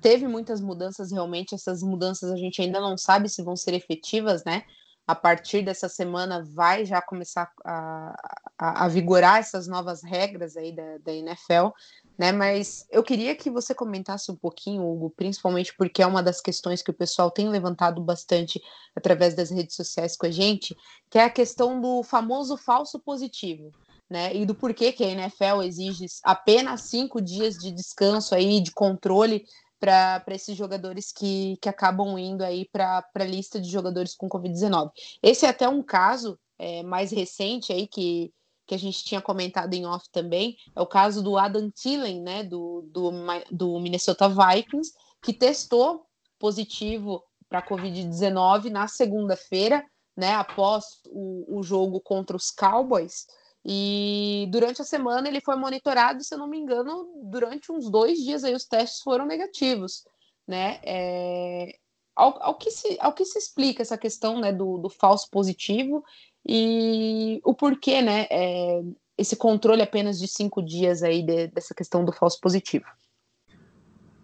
Speaker 1: Teve muitas mudanças, realmente, essas mudanças a gente ainda não sabe se vão ser efetivas, né? A partir dessa semana vai já começar a, a, a vigorar essas novas regras aí da, da NFL, né? Mas eu queria que você comentasse um pouquinho, Hugo, principalmente porque é uma das questões que o pessoal tem levantado bastante através das redes sociais com a gente, que é a questão do famoso falso positivo. Né, e do porquê que a NFL exige apenas cinco dias de descanso aí, de controle para esses jogadores que, que acabam indo aí para a lista de jogadores com Covid-19. Esse é até um caso é, mais recente aí que, que a gente tinha comentado em off também, é o caso do Adam Thielen, né, do, do, do Minnesota Vikings, que testou positivo para Covid-19 na segunda-feira, né, após o, o jogo contra os Cowboys. E durante a semana ele foi monitorado, se eu não me engano, durante uns dois dias aí os testes foram negativos, né? É... Ao, ao, que se, ao que se explica essa questão né, do, do falso positivo e o porquê, né, é, esse controle apenas de cinco dias aí de, dessa questão do falso positivo?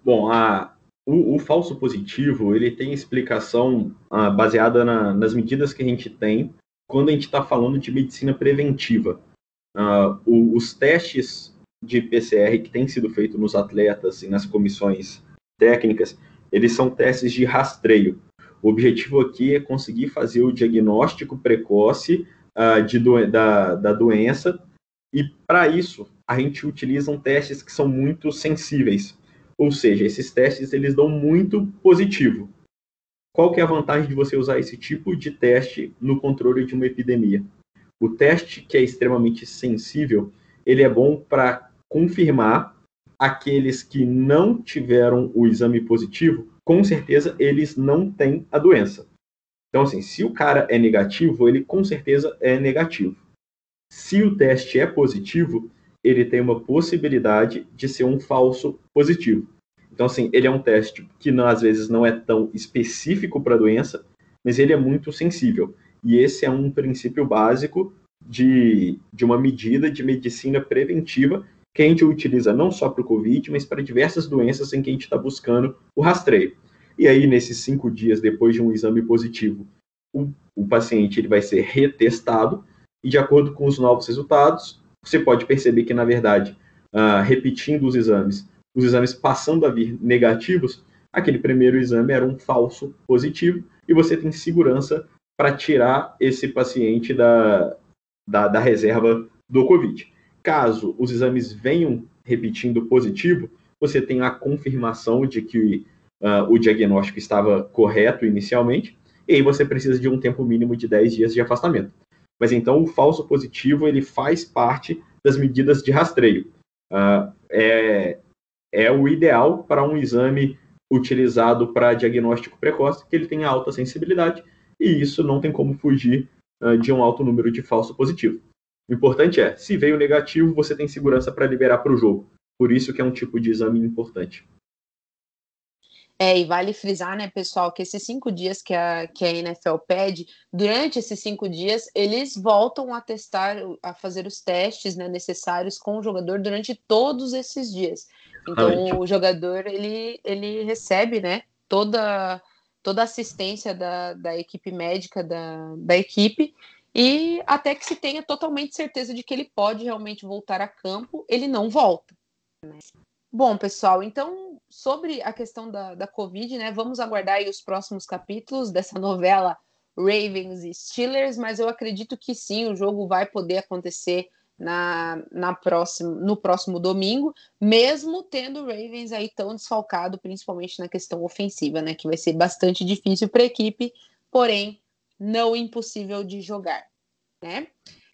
Speaker 3: Bom, a, o, o falso positivo, ele tem explicação baseada na, nas medidas que a gente tem quando a gente está falando de medicina preventiva. Ah, o, os testes de PCR que têm sido feitos nos atletas e nas comissões técnicas, eles são testes de rastreio. O objetivo aqui é conseguir fazer o diagnóstico precoce uh, de do, da, da doença, e para isso a gente utiliza testes que são muito sensíveis, ou seja, esses testes eles dão muito positivo. Qual que é a vantagem de você usar esse tipo de teste no controle de uma epidemia? O teste que é extremamente sensível, ele é bom para confirmar aqueles que não tiveram o exame positivo com certeza eles não têm a doença. Então, assim, se o cara é negativo, ele com certeza é negativo. Se o teste é positivo, ele tem uma possibilidade de ser um falso positivo. Então, assim, ele é um teste que não, às vezes não é tão específico para a doença, mas ele é muito sensível. E esse é um princípio básico de, de uma medida de medicina preventiva que a gente utiliza não só para o Covid, mas para diversas doenças em que a gente está buscando o rastreio. E aí, nesses cinco dias depois de um exame positivo, o, o paciente ele vai ser retestado, e de acordo com os novos resultados, você pode perceber que, na verdade, uh, repetindo os exames, os exames passando a vir negativos, aquele primeiro exame era um falso positivo, e você tem segurança para tirar esse paciente da, da, da reserva do Covid. Caso os exames venham repetindo positivo, você tem a confirmação de que uh, o diagnóstico estava correto inicialmente, e aí você precisa de um tempo mínimo de 10 dias de afastamento. Mas então o falso positivo ele faz parte das medidas de rastreio. Uh, é, é o ideal para um exame utilizado para diagnóstico precoce, que ele tenha alta sensibilidade, e isso não tem como fugir uh, de um alto número de falso positivo. O importante é, se veio negativo, você tem segurança para liberar para o jogo. Por isso que é um tipo de exame importante.
Speaker 1: É, e vale frisar, né, pessoal, que esses cinco dias que a, que a NFL pede, durante esses cinco dias, eles voltam a testar, a fazer os testes né, necessários com o jogador durante todos esses dias. Então, o jogador, ele, ele recebe, né, toda, toda a assistência da, da equipe médica da, da equipe, e até que se tenha totalmente certeza de que ele pode realmente voltar a campo, ele não volta. Né? Bom, pessoal, então, sobre a questão da, da Covid, né, vamos aguardar aí os próximos capítulos dessa novela Ravens e Steelers, mas eu acredito que sim, o jogo vai poder acontecer na, na no próximo domingo, mesmo tendo o Ravens aí tão desfalcado, principalmente na questão ofensiva, né, que vai ser bastante difícil para a equipe, porém não impossível de jogar, né?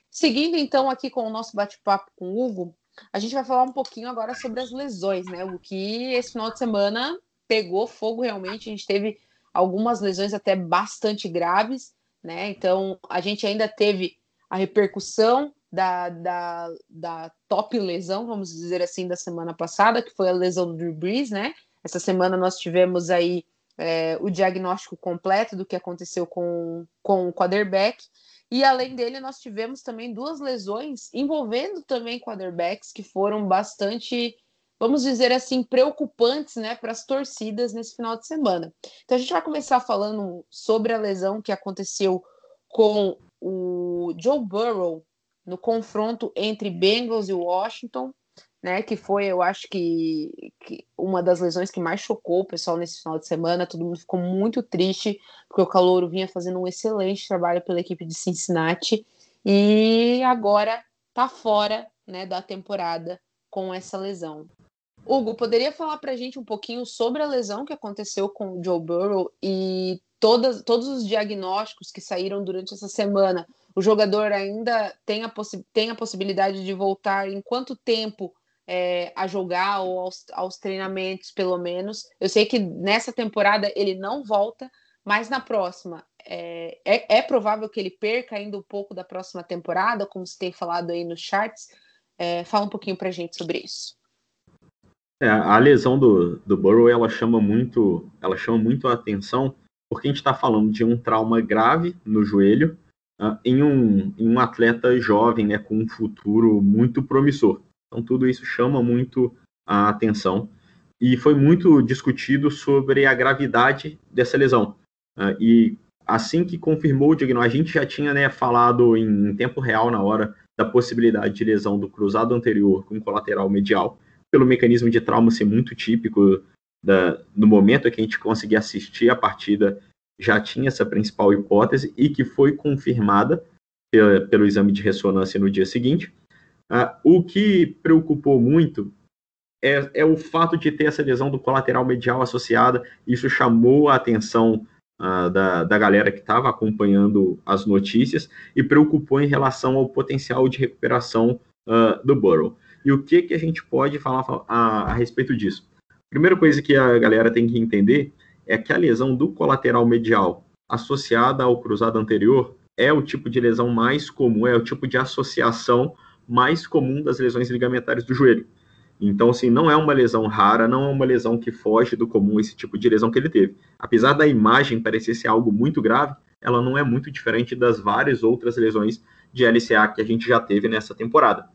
Speaker 1: Seguindo então aqui com o nosso bate-papo com o Hugo, a gente vai falar um pouquinho agora sobre as lesões, né? O que esse final de semana pegou fogo realmente, a gente teve algumas lesões até bastante graves, né? Então a gente ainda teve a repercussão da, da, da top lesão, vamos dizer assim, da semana passada, que foi a lesão do Drew Brees, né? Essa semana nós tivemos aí é, o diagnóstico completo do que aconteceu com, com o quarterback. E além dele, nós tivemos também duas lesões envolvendo também quarterbacks que foram bastante vamos dizer assim, preocupantes né, para as torcidas nesse final de semana. Então a gente vai começar falando sobre a lesão que aconteceu com o Joe Burrow no confronto entre Bengals e Washington, né? Que foi, eu acho que, que, uma das lesões que mais chocou o pessoal nesse final de semana. Todo mundo ficou muito triste, porque o Calouro vinha fazendo um excelente trabalho pela equipe de Cincinnati e agora tá fora né, da temporada com essa lesão. Hugo, poderia falar para a gente um pouquinho sobre a lesão que aconteceu com o Joe Burrow e todas, todos os diagnósticos que saíram durante essa semana? O jogador ainda tem a, tem a possibilidade de voltar em quanto tempo é, a jogar ou aos, aos treinamentos, pelo menos? Eu sei que nessa temporada ele não volta, mas na próxima é, é, é, provável que ele perca ainda um pouco da próxima temporada, como você tem falado aí nos charts. É, fala um pouquinho para a gente sobre isso.
Speaker 3: É, a lesão do, do Burrow ela chama muito, ela chama muito a atenção porque a gente está falando de um trauma grave no joelho uh, em, um, em um atleta jovem, né, com um futuro muito promissor. Então tudo isso chama muito a atenção e foi muito discutido sobre a gravidade dessa lesão. Uh, e assim que confirmou o diagnóstico, a gente já tinha né, falado em, em tempo real na hora da possibilidade de lesão do cruzado anterior com colateral medial pelo mecanismo de trauma ser muito típico da, no momento que a gente conseguia assistir a partida, já tinha essa principal hipótese e que foi confirmada pela, pelo exame de ressonância no dia seguinte. Uh, o que preocupou muito é, é, o fato de ter essa lesão do colateral medial associada. Isso chamou a atenção uh, da, da galera que estava acompanhando as notícias e preocupou em relação ao potencial de recuperação uh, do Burrow. E o que, que a gente pode falar a, a respeito disso? Primeira coisa que a galera tem que entender é que a lesão do colateral medial associada ao cruzado anterior é o tipo de lesão mais comum, é o tipo de associação mais comum das lesões ligamentares do joelho. Então, assim, não é uma lesão rara, não é uma lesão que foge do comum esse tipo de lesão que ele teve. Apesar da imagem parecer ser algo muito grave, ela não é muito diferente das várias outras lesões de LCA que a gente já teve nessa temporada.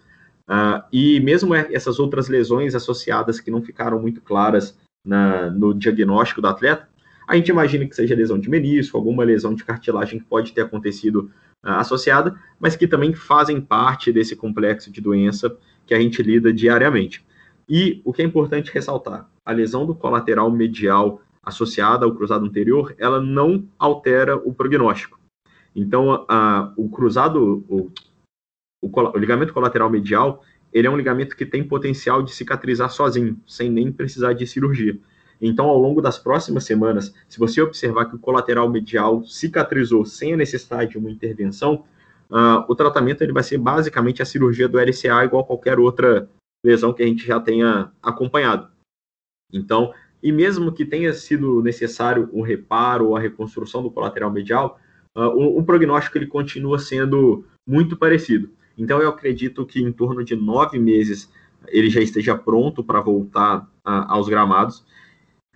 Speaker 3: Uh, e mesmo essas outras lesões associadas que não ficaram muito claras na, no diagnóstico do atleta, a gente imagina que seja lesão de menisco, alguma lesão de cartilagem que pode ter acontecido uh, associada, mas que também fazem parte desse complexo de doença que a gente lida diariamente. E o que é importante ressaltar, a lesão do colateral medial associada ao cruzado anterior, ela não altera o prognóstico. Então, o cruzado, o o, o ligamento colateral medial, ele é um ligamento que tem potencial de cicatrizar sozinho, sem nem precisar de cirurgia. Então, ao longo das próximas semanas, se você observar que o colateral medial cicatrizou sem a necessidade de uma intervenção, uh, o tratamento ele vai ser basicamente a cirurgia do LCA, igual qualquer outra lesão que a gente já tenha acompanhado. Então, e mesmo que tenha sido necessário um reparo ou a reconstrução do colateral medial, uh, o, o prognóstico ele continua sendo muito parecido. Então eu acredito que em torno de nove meses ele já esteja pronto para voltar aos gramados.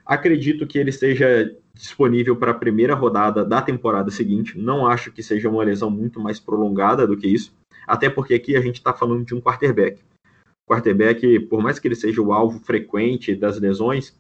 Speaker 3: Acredito que ele esteja disponível para a primeira rodada da temporada seguinte. Não acho que seja uma lesão muito mais prolongada do que isso, até porque aqui a gente está falando de um quarterback. Quarterback, por mais que ele seja o alvo frequente das lesões,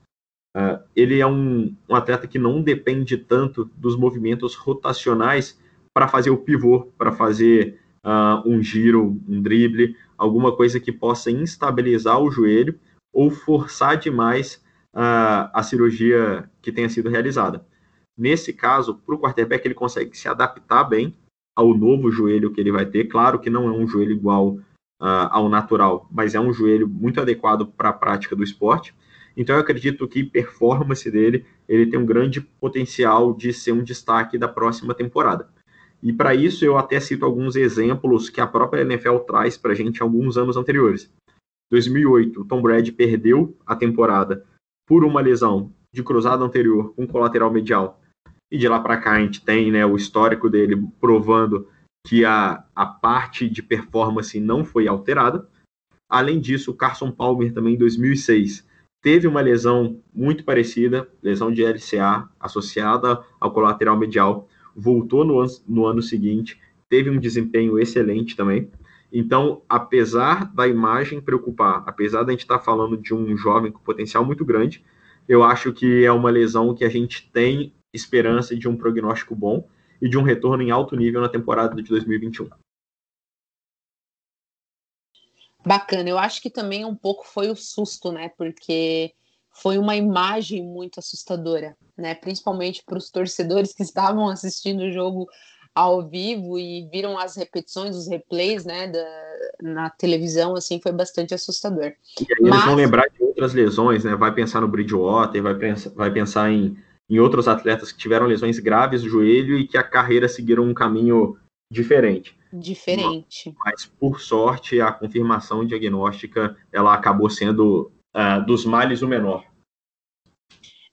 Speaker 3: uh, ele é um, um atleta que não depende tanto dos movimentos rotacionais para fazer o pivô, para fazer uh, um giro, um drible, alguma coisa que possa instabilizar o joelho ou forçar demais uh, a cirurgia que tenha sido realizada. Nesse caso, para o quarterback, ele consegue se adaptar bem ao novo joelho que ele vai ter. Claro que não é um joelho igual uh, ao natural, mas é um joelho muito adequado para a prática do esporte. Então eu acredito que performance dele, ele tem um grande potencial de ser um destaque da próxima temporada. E para isso eu até cito alguns exemplos que a própria NFL traz para a gente alguns anos anteriores. 2008, o Tom Brady perdeu a temporada por uma lesão de cruzado anterior com colateral medial. E de lá para cá a gente tem né, o histórico dele provando que a, a parte de performance não foi alterada. Além disso, o Carson Palmer também em 2006 teve uma lesão muito parecida, lesão de LCA associada ao colateral medial, voltou no, no ano seguinte, teve um desempenho excelente também. Então, apesar da imagem preocupar, apesar da gente estar tá falando de um jovem com potencial muito grande, eu acho que é uma lesão que a gente tem esperança de um prognóstico bom e de um retorno em alto nível na temporada de 2021.
Speaker 1: Bacana, eu acho que também um pouco foi o susto, né? Porque foi uma imagem muito assustadora, né? Principalmente para os torcedores que (laughs) estavam assistindo o jogo ao vivo e viram as repetições, os replays, né, da, na televisão, assim, foi bastante assustador.
Speaker 3: E aí Mas... eles vão lembrar de outras lesões, né? Vai pensar no Bridgewater, vai pensar, vai pensar em, em outros atletas que tiveram lesões graves do joelho e que a carreira seguiram um caminho diferente.
Speaker 1: Diferente.
Speaker 3: Mas, por sorte, a confirmação diagnóstica ela acabou sendo uh, dos males o menor.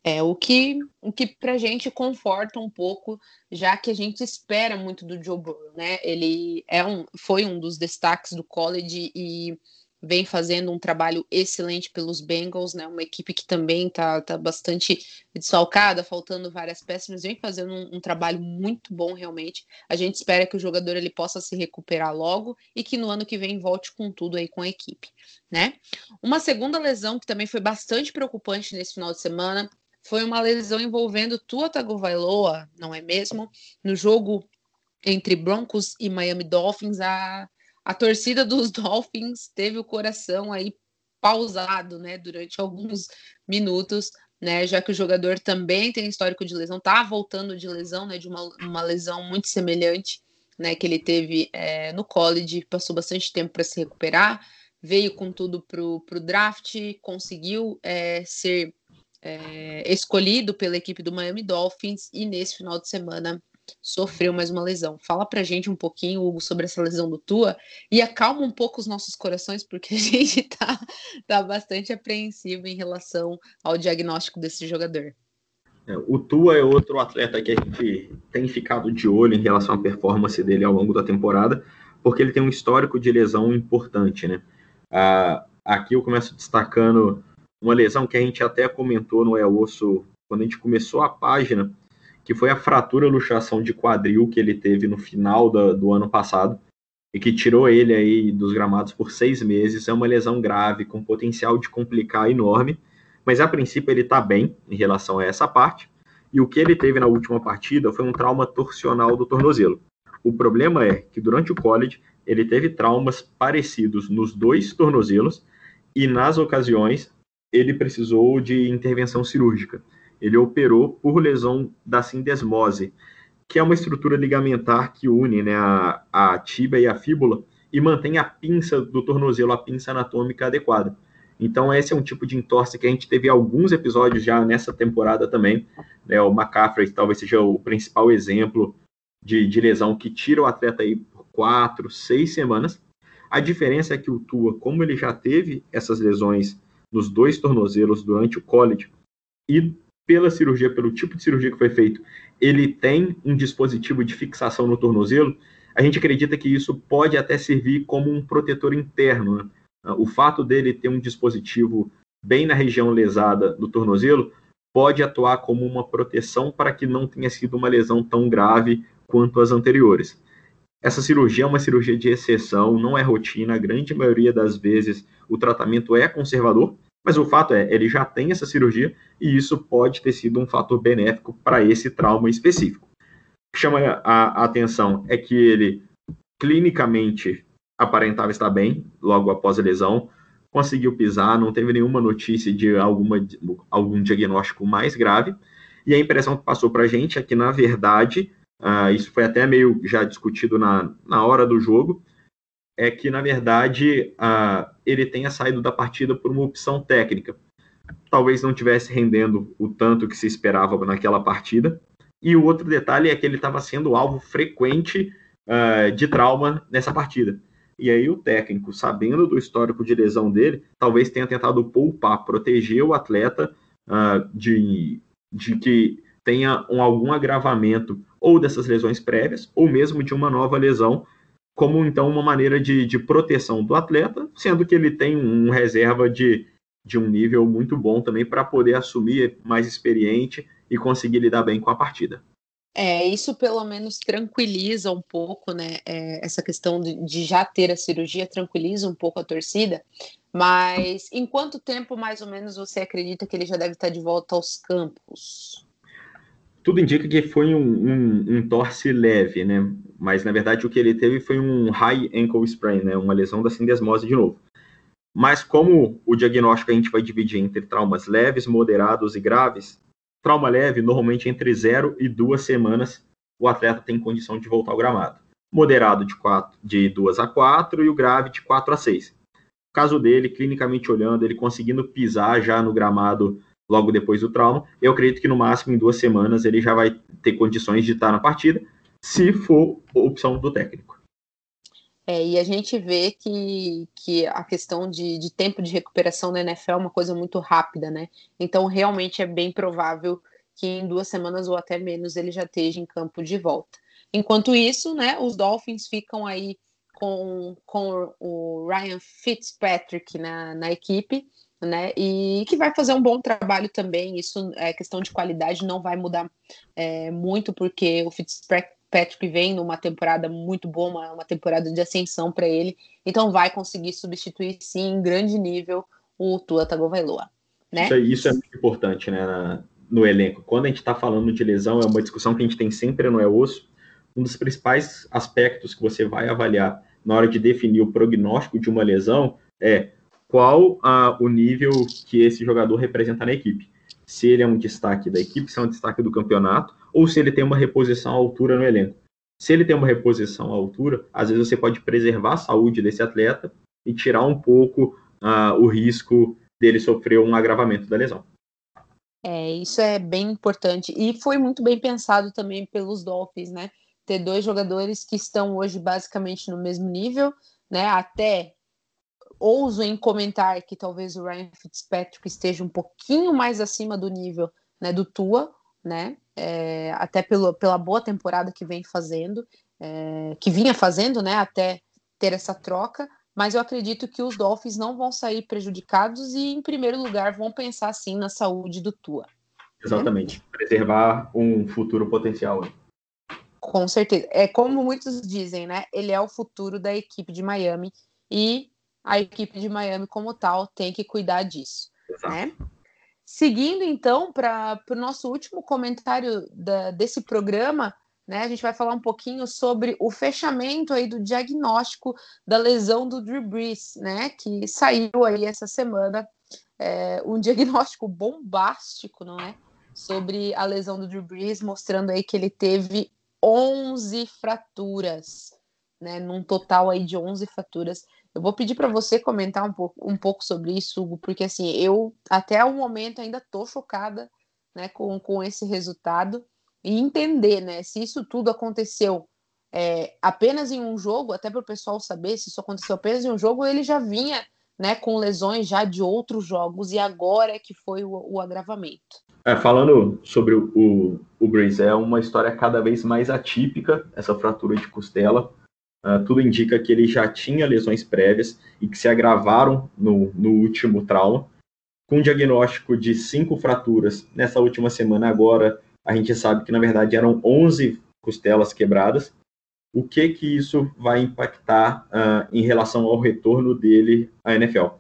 Speaker 1: É o que, o que para a gente conforta um pouco, já que a gente espera muito do Joe Burrow, né? Ele é um, foi um dos destaques do college e vem fazendo um trabalho excelente pelos Bengals, né? Uma equipe que também tá, tá bastante desfalcada, faltando várias peças, mas vem fazendo um, um, trabalho muito bom realmente. A gente espera que o jogador ele possa se recuperar logo e que no ano que vem volte com tudo aí com a equipe, né? Uma segunda lesão que também foi bastante preocupante nesse final de semana foi uma lesão envolvendo Tua Tagovailoa, não é mesmo? No jogo entre Broncos e Miami Dolphins, a a torcida dos (laughs) Dolphins teve o coração aí pausado, né, durante alguns minutos, né, já que o jogador também tem histórico de lesão, tá voltando de lesão, né, de uma, uma lesão muito semelhante, né, que ele teve é, no college, passou bastante tempo para se recuperar, veio com tudo pro, pro draft, conseguiu é, ser é, escolhido pela equipe do Miami Dolphins e nesse final de semana sofreu mais uma lesão. Fala pra gente um pouquinho, Hugo, sobre essa lesão do Tua e acalma um pouco os nossos corações, porque a (laughs) gente tá, tá bastante apreensivo em relação ao diagnóstico desse jogador.
Speaker 3: É, o Tua é outro atleta que a gente tem ficado de olho em relação à performance dele ao longo da temporada, porque ele tem um histórico de lesão importante, né? Ah, aqui eu começo destacando uma lesão que a gente até comentou no É Osso quando a gente começou a página, que foi a fratura luxação de quadril que ele teve no final do ano passado e que tirou ele aí dos gramados por seis meses. É uma lesão grave, com potencial de complicar enorme, mas a princípio ele está bem em relação a essa parte. E o que ele teve na última partida foi um trauma torcional do tornozelo. O problema é que durante o college ele teve traumas parecidos nos dois tornozelos e nas ocasiões ele precisou de intervenção cirúrgica ele operou por lesão da sindesmose, que é uma estrutura ligamentar que une né, a, a tíbia e a fíbula e mantém a pinça do tornozelo, a pinça anatômica adequada. Então, esse é um tipo de entorse que a gente teve alguns episódios já nessa temporada também. Né? O McCaffrey talvez seja o principal exemplo de, de lesão que tira o atleta aí por quatro, seis semanas. A diferença é que o Tua, como ele já teve essas lesões nos dois tornozelos durante o college e pela cirurgia, pelo tipo de cirurgia que foi feito, ele tem um dispositivo de fixação no tornozelo, a gente acredita que isso pode até servir como um protetor interno. Né? O fato dele ter um dispositivo bem na região lesada do tornozelo pode atuar como uma proteção para que não tenha sido uma lesão tão grave quanto as anteriores. Essa cirurgia é uma cirurgia de exceção, não é rotina, a grande maioria das vezes o tratamento é conservador, mas o fato é, ele já tem essa cirurgia e isso pode ter sido um fator benéfico para esse trauma específico. O que chama a, atenção é que ele clinicamente aparentava estar bem logo após a lesão, conseguiu pisar, não teve nenhuma notícia de alguma, algum diagnóstico mais grave. E a impressão que passou para a gente é que, na verdade, uh, isso foi até meio já discutido na, na hora do jogo, é que, na verdade, uh, ele tenha saído da partida por uma opção técnica. Talvez não tivesse rendendo o tanto que se esperava naquela partida. E o outro detalhe é que ele estava sendo alvo frequente uh, de trauma nessa partida. E aí o técnico, sabendo do histórico de lesão dele, talvez tenha tentado poupar, proteger o atleta uh, de, de que tenha um, algum agravamento ou dessas lesões prévias, ou mesmo de uma nova lesão como então uma maneira de, de proteção do atleta, sendo que ele tem um reserva de, de um nível muito bom também para poder assumir mais experiente e conseguir lidar bem com a partida.
Speaker 1: É, isso pelo menos tranquiliza um pouco, né? É, essa questão de, de, já ter a cirurgia tranquiliza um pouco a torcida. Mas em quanto tempo, mais ou menos, você acredita que ele já deve estar de volta aos campos?
Speaker 3: Tudo indica que foi um, um, um torce leve, né? Mas na verdade o que ele teve foi um high ankle sprain, né? Uma lesão da sindesmose de novo. Mas como o diagnóstico a gente vai dividir entre traumas leves, moderados e graves, trauma leve, normalmente entre 0 e 2 semanas, o atleta tem condição de voltar ao gramado. Moderado de, 4, de 2 a 4 e o grave de 4 a 6. No caso dele, clinicamente olhando, ele conseguindo pisar já no gramado logo depois do trauma, eu acredito que no máximo em duas semanas ele já vai ter condições de estar na partida, se for opção do técnico.
Speaker 1: É, e a gente vê que, que a questão de, de tempo de recuperação da NFL é uma coisa muito rápida, né? Então, realmente é bem provável que em duas semanas ou até menos ele já esteja em campo de volta. Enquanto isso, né, os Dolphins ficam aí com, com o Ryan Fitzpatrick na, na equipe, né? E que vai fazer um bom trabalho também. Isso é questão de qualidade, não vai mudar é, muito, porque o Fitzpatrick Patrick vem numa temporada muito boa, uma, uma temporada de ascensão para ele, então vai conseguir substituir sim em grande nível o Tua Tagovailoa. Né?
Speaker 3: Isso, isso, é muito importante né, na, no elenco. Quando a gente está falando de lesão, é uma discussão que a gente tem sempre no É Osso. Um dos principais aspectos que você vai avaliar na hora de definir o prognóstico de uma lesão é qual ah, o nível que esse jogador representa na equipe. Se ele é um destaque da equipe, se é um destaque do campeonato, ou se ele tem uma reposição à altura no elenco. Se ele tem uma reposição à altura, às vezes você pode preservar a saúde desse atleta e tirar um pouco uh, o risco dele sofrer um agravamento da lesão.
Speaker 1: É, isso é bem importante. E foi muito bem pensado também pelos Dolphins, né? Ter dois jogadores que estão hoje basicamente no mesmo nível, né? Até ouso em comentar que talvez o Ryan Fitzpatrick esteja um pouquinho mais acima do nível né, do Tua, né? É, até pelo, pela boa temporada que vem fazendo, é, que vinha fazendo, né? Até ter essa troca. Mas eu acredito que os Dolphins não vão sair prejudicados e, em primeiro lugar, vão pensar sim na saúde do Tua.
Speaker 3: Exatamente. Né? Preservar um futuro potencial.
Speaker 1: Com certeza. É como muitos dizem, né? Ele é o futuro da equipe de Miami e a equipe de Miami, como tal, tem que cuidar disso. Exato. Né? Seguindo então para o nosso último comentário da, desse programa, né, a gente vai falar um pouquinho sobre o fechamento aí do diagnóstico da lesão do Drew Brees, né, que saiu aí essa semana, é, um (laughs) diagnóstico bombástico, não é, sobre a lesão do Drew Brees, mostrando aí que ele teve 11 fraturas, né, num total aí de 11 fraturas eu vou pedir para você comentar um pouco, um pouco sobre isso, Hugo, porque assim, eu até o momento ainda estou chocada né, com, com esse resultado e entender né, se isso tudo aconteceu é, apenas em um jogo, até para o pessoal saber se isso aconteceu apenas em um jogo, ele já vinha né, com lesões já de outros jogos e agora é que foi o, o agravamento.
Speaker 3: É, falando sobre o, o, o é uma história cada vez mais atípica, essa fratura de costela. Uh, tudo indica que ele já tinha lesões prévias e que se agravaram no, no último trauma. Com um diagnóstico de cinco fraturas nessa última semana, agora a gente sabe que na verdade eram 11 costelas quebradas. O que que isso vai impactar uh, em relação ao retorno dele à NFL? Uh,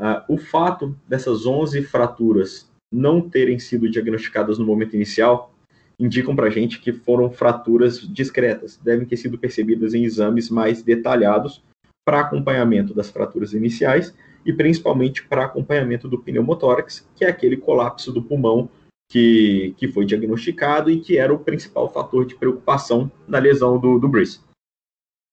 Speaker 3: ah, o fato dessas 11 fraturas não terem sido diagnosticadas no momento inicial indicam para a gente que foram fraturas discretas, devem ter sido percebidas em exames mais detalhados para acompanhamento das fraturas iniciais e principalmente para acompanhamento do pneumotórax, que é aquele colapso do pulmão que, que foi diagnosticado e que era o principal fator de preocupação na lesão do, do Brice.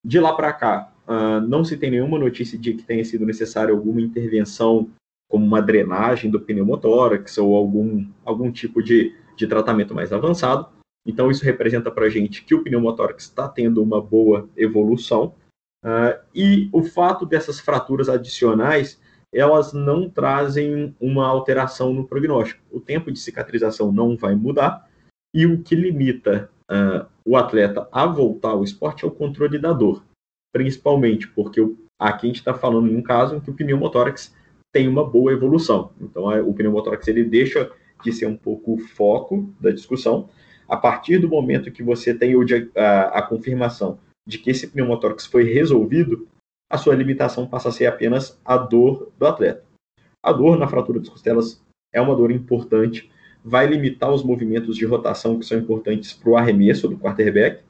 Speaker 3: De lá para cá, uh, não se tem nenhuma notícia de que tenha sido necessária alguma intervenção, como uma drenagem do pneumotórax ou algum, algum tipo de de tratamento mais avançado. Então, isso representa para a gente que o pneumotórax está tendo uma boa evolução. Uh, e o fato dessas fraturas adicionais, elas não trazem uma alteração no prognóstico. O tempo de cicatrização não vai mudar. E o que limita uh, o atleta a voltar ao esporte é o controle da dor. Principalmente porque o, aqui a gente está falando em um caso em que o pneumotórax tem uma boa evolução. Então, o pneumotórax ele deixa de ser um pouco o foco da discussão, A partir do momento que você tem a, a confirmação de que esse pneumotórax foi resolvido, a sua limitação passa a ser apenas a dor do atleta. A dor na fratura das costelas é uma dor importante, vai limitar os movimentos de rotação que são importantes para o arremesso do quarterback,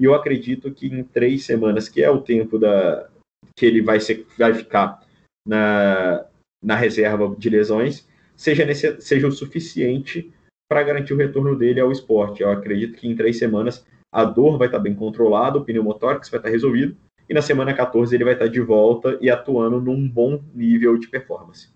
Speaker 3: e eu acredito que em três semanas, que é o tempo da, que ele vai, ser, vai ficar na, na reserva de lesões, seja, nesse, seja o suficiente para garantir o retorno dele ao esporte. Eu acredito que em três semanas a dor vai estar bem controlada, o pneumotórax vai estar resolvido, e na semana 14 ele vai estar de volta e atuando num bom nível de performance.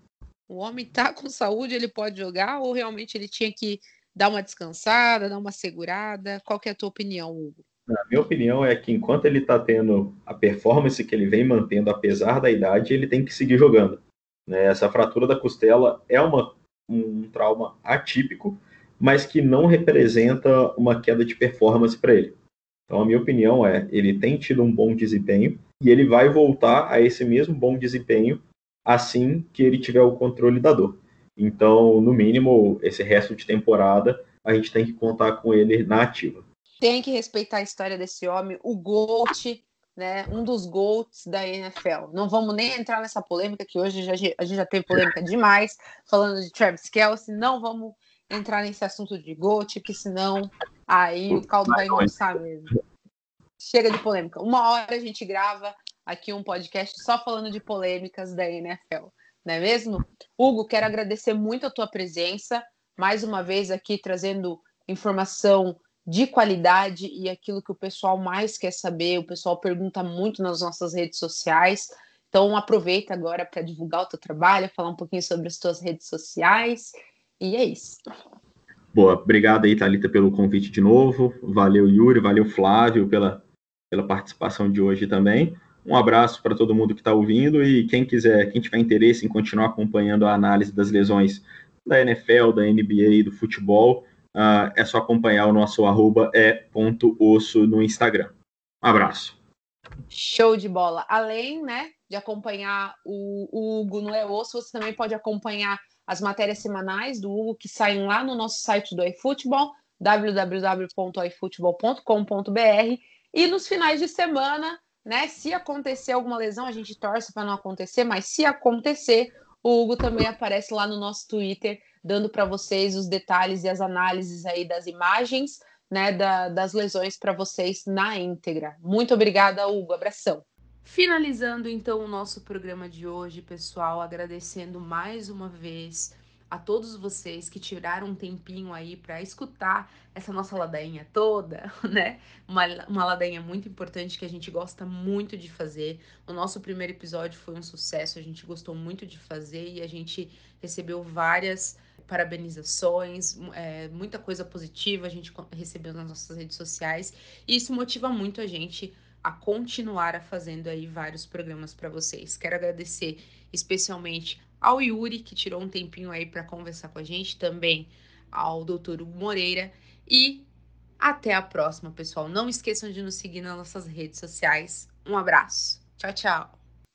Speaker 1: O homem está com saúde, ele pode jogar ou realmente ele tinha que dar uma descansada, dar uma segurada? Qual que é a tua opinião, Hugo?
Speaker 3: A minha opinião é que enquanto ele está tendo a performance que ele vem mantendo, apesar da idade, ele tem que seguir jogando. Né? Essa fratura da costela é uma, um trauma atípico, mas que não representa uma queda de performance para ele. Então, a minha opinião é, ele tem tido um bom desempenho e ele vai voltar a esse mesmo bom desempenho assim que ele tiver o controle da dor. Então, no mínimo, esse resto de temporada, a gente tem que contar com ele na ativa
Speaker 1: tem que respeitar a história desse homem, o GOAT, né? Um dos GOATs da NFL. Não vamos nem entrar nessa polêmica, que hoje já, a gente já teve polêmica demais, falando de Travis Kelsey. Não vamos entrar nesse assunto de GOAT, porque senão aí o caldo vai engrossar mesmo. Chega de polêmica. Uma hora a gente grava aqui um podcast só falando de polêmicas da NFL, não é mesmo? Hugo, quero agradecer muito a tua presença, mais uma vez aqui trazendo informação de qualidade e aquilo que o pessoal mais quer saber. O pessoal pergunta muito nas nossas redes sociais. Então aproveita agora para divulgar o teu trabalho, falar um pouquinho sobre as tuas redes sociais. E é isso.
Speaker 3: Boa, obrigado aí, Thalita, pelo convite de novo. Valeu, Yuri, valeu, Flávio, pela, pela participação de hoje também. Um abraço para todo mundo que está ouvindo e quem quiser, quem tiver interesse em continuar acompanhando a análise das lesões da NFL, da NBA e do futebol, uh, é só acompanhar o nosso arroba é osso no Instagram. Um abraço.
Speaker 1: Show de bola. Além né, de acompanhar o, o Hugo no É Osso, você também pode acompanhar as matérias semanais do Hugo que saem lá no nosso site do iFootball, www.ifootball.com.br e nos finais de semana, né, se acontecer alguma lesão, a gente torce para não acontecer, mas se acontecer, o Hugo também aparece lá no nosso Twitter dando para vocês os detalhes e as análises aí das imagens, né, da, das lesões para vocês na íntegra. Muito obrigada, Hugo. Abração. Finalizando então o nosso programa de hoje, pessoal, agradecendo mais uma vez a todos vocês que tiraram um tempinho aí para escutar essa nossa ladainha toda, (laughs) né? Uma, uma ladainha muito importante que a gente gosta muito de fazer. O nosso primeiro episódio foi um sucesso, a gente gostou muito de fazer e a gente recebeu várias parabenizações, é, muita coisa positiva a gente recebeu nas nossas redes sociais e isso motiva muito a gente a continuar a fazendo aí vários programas para vocês. Quero agradecer especialmente ao Yuri, que tirou um tempinho aí para conversar com a gente, também ao doutor Hugo Moreira e até a próxima, pessoal. Não esqueçam de nos seguir nas nossas redes sociais. Um abraço. Tchau, tchau.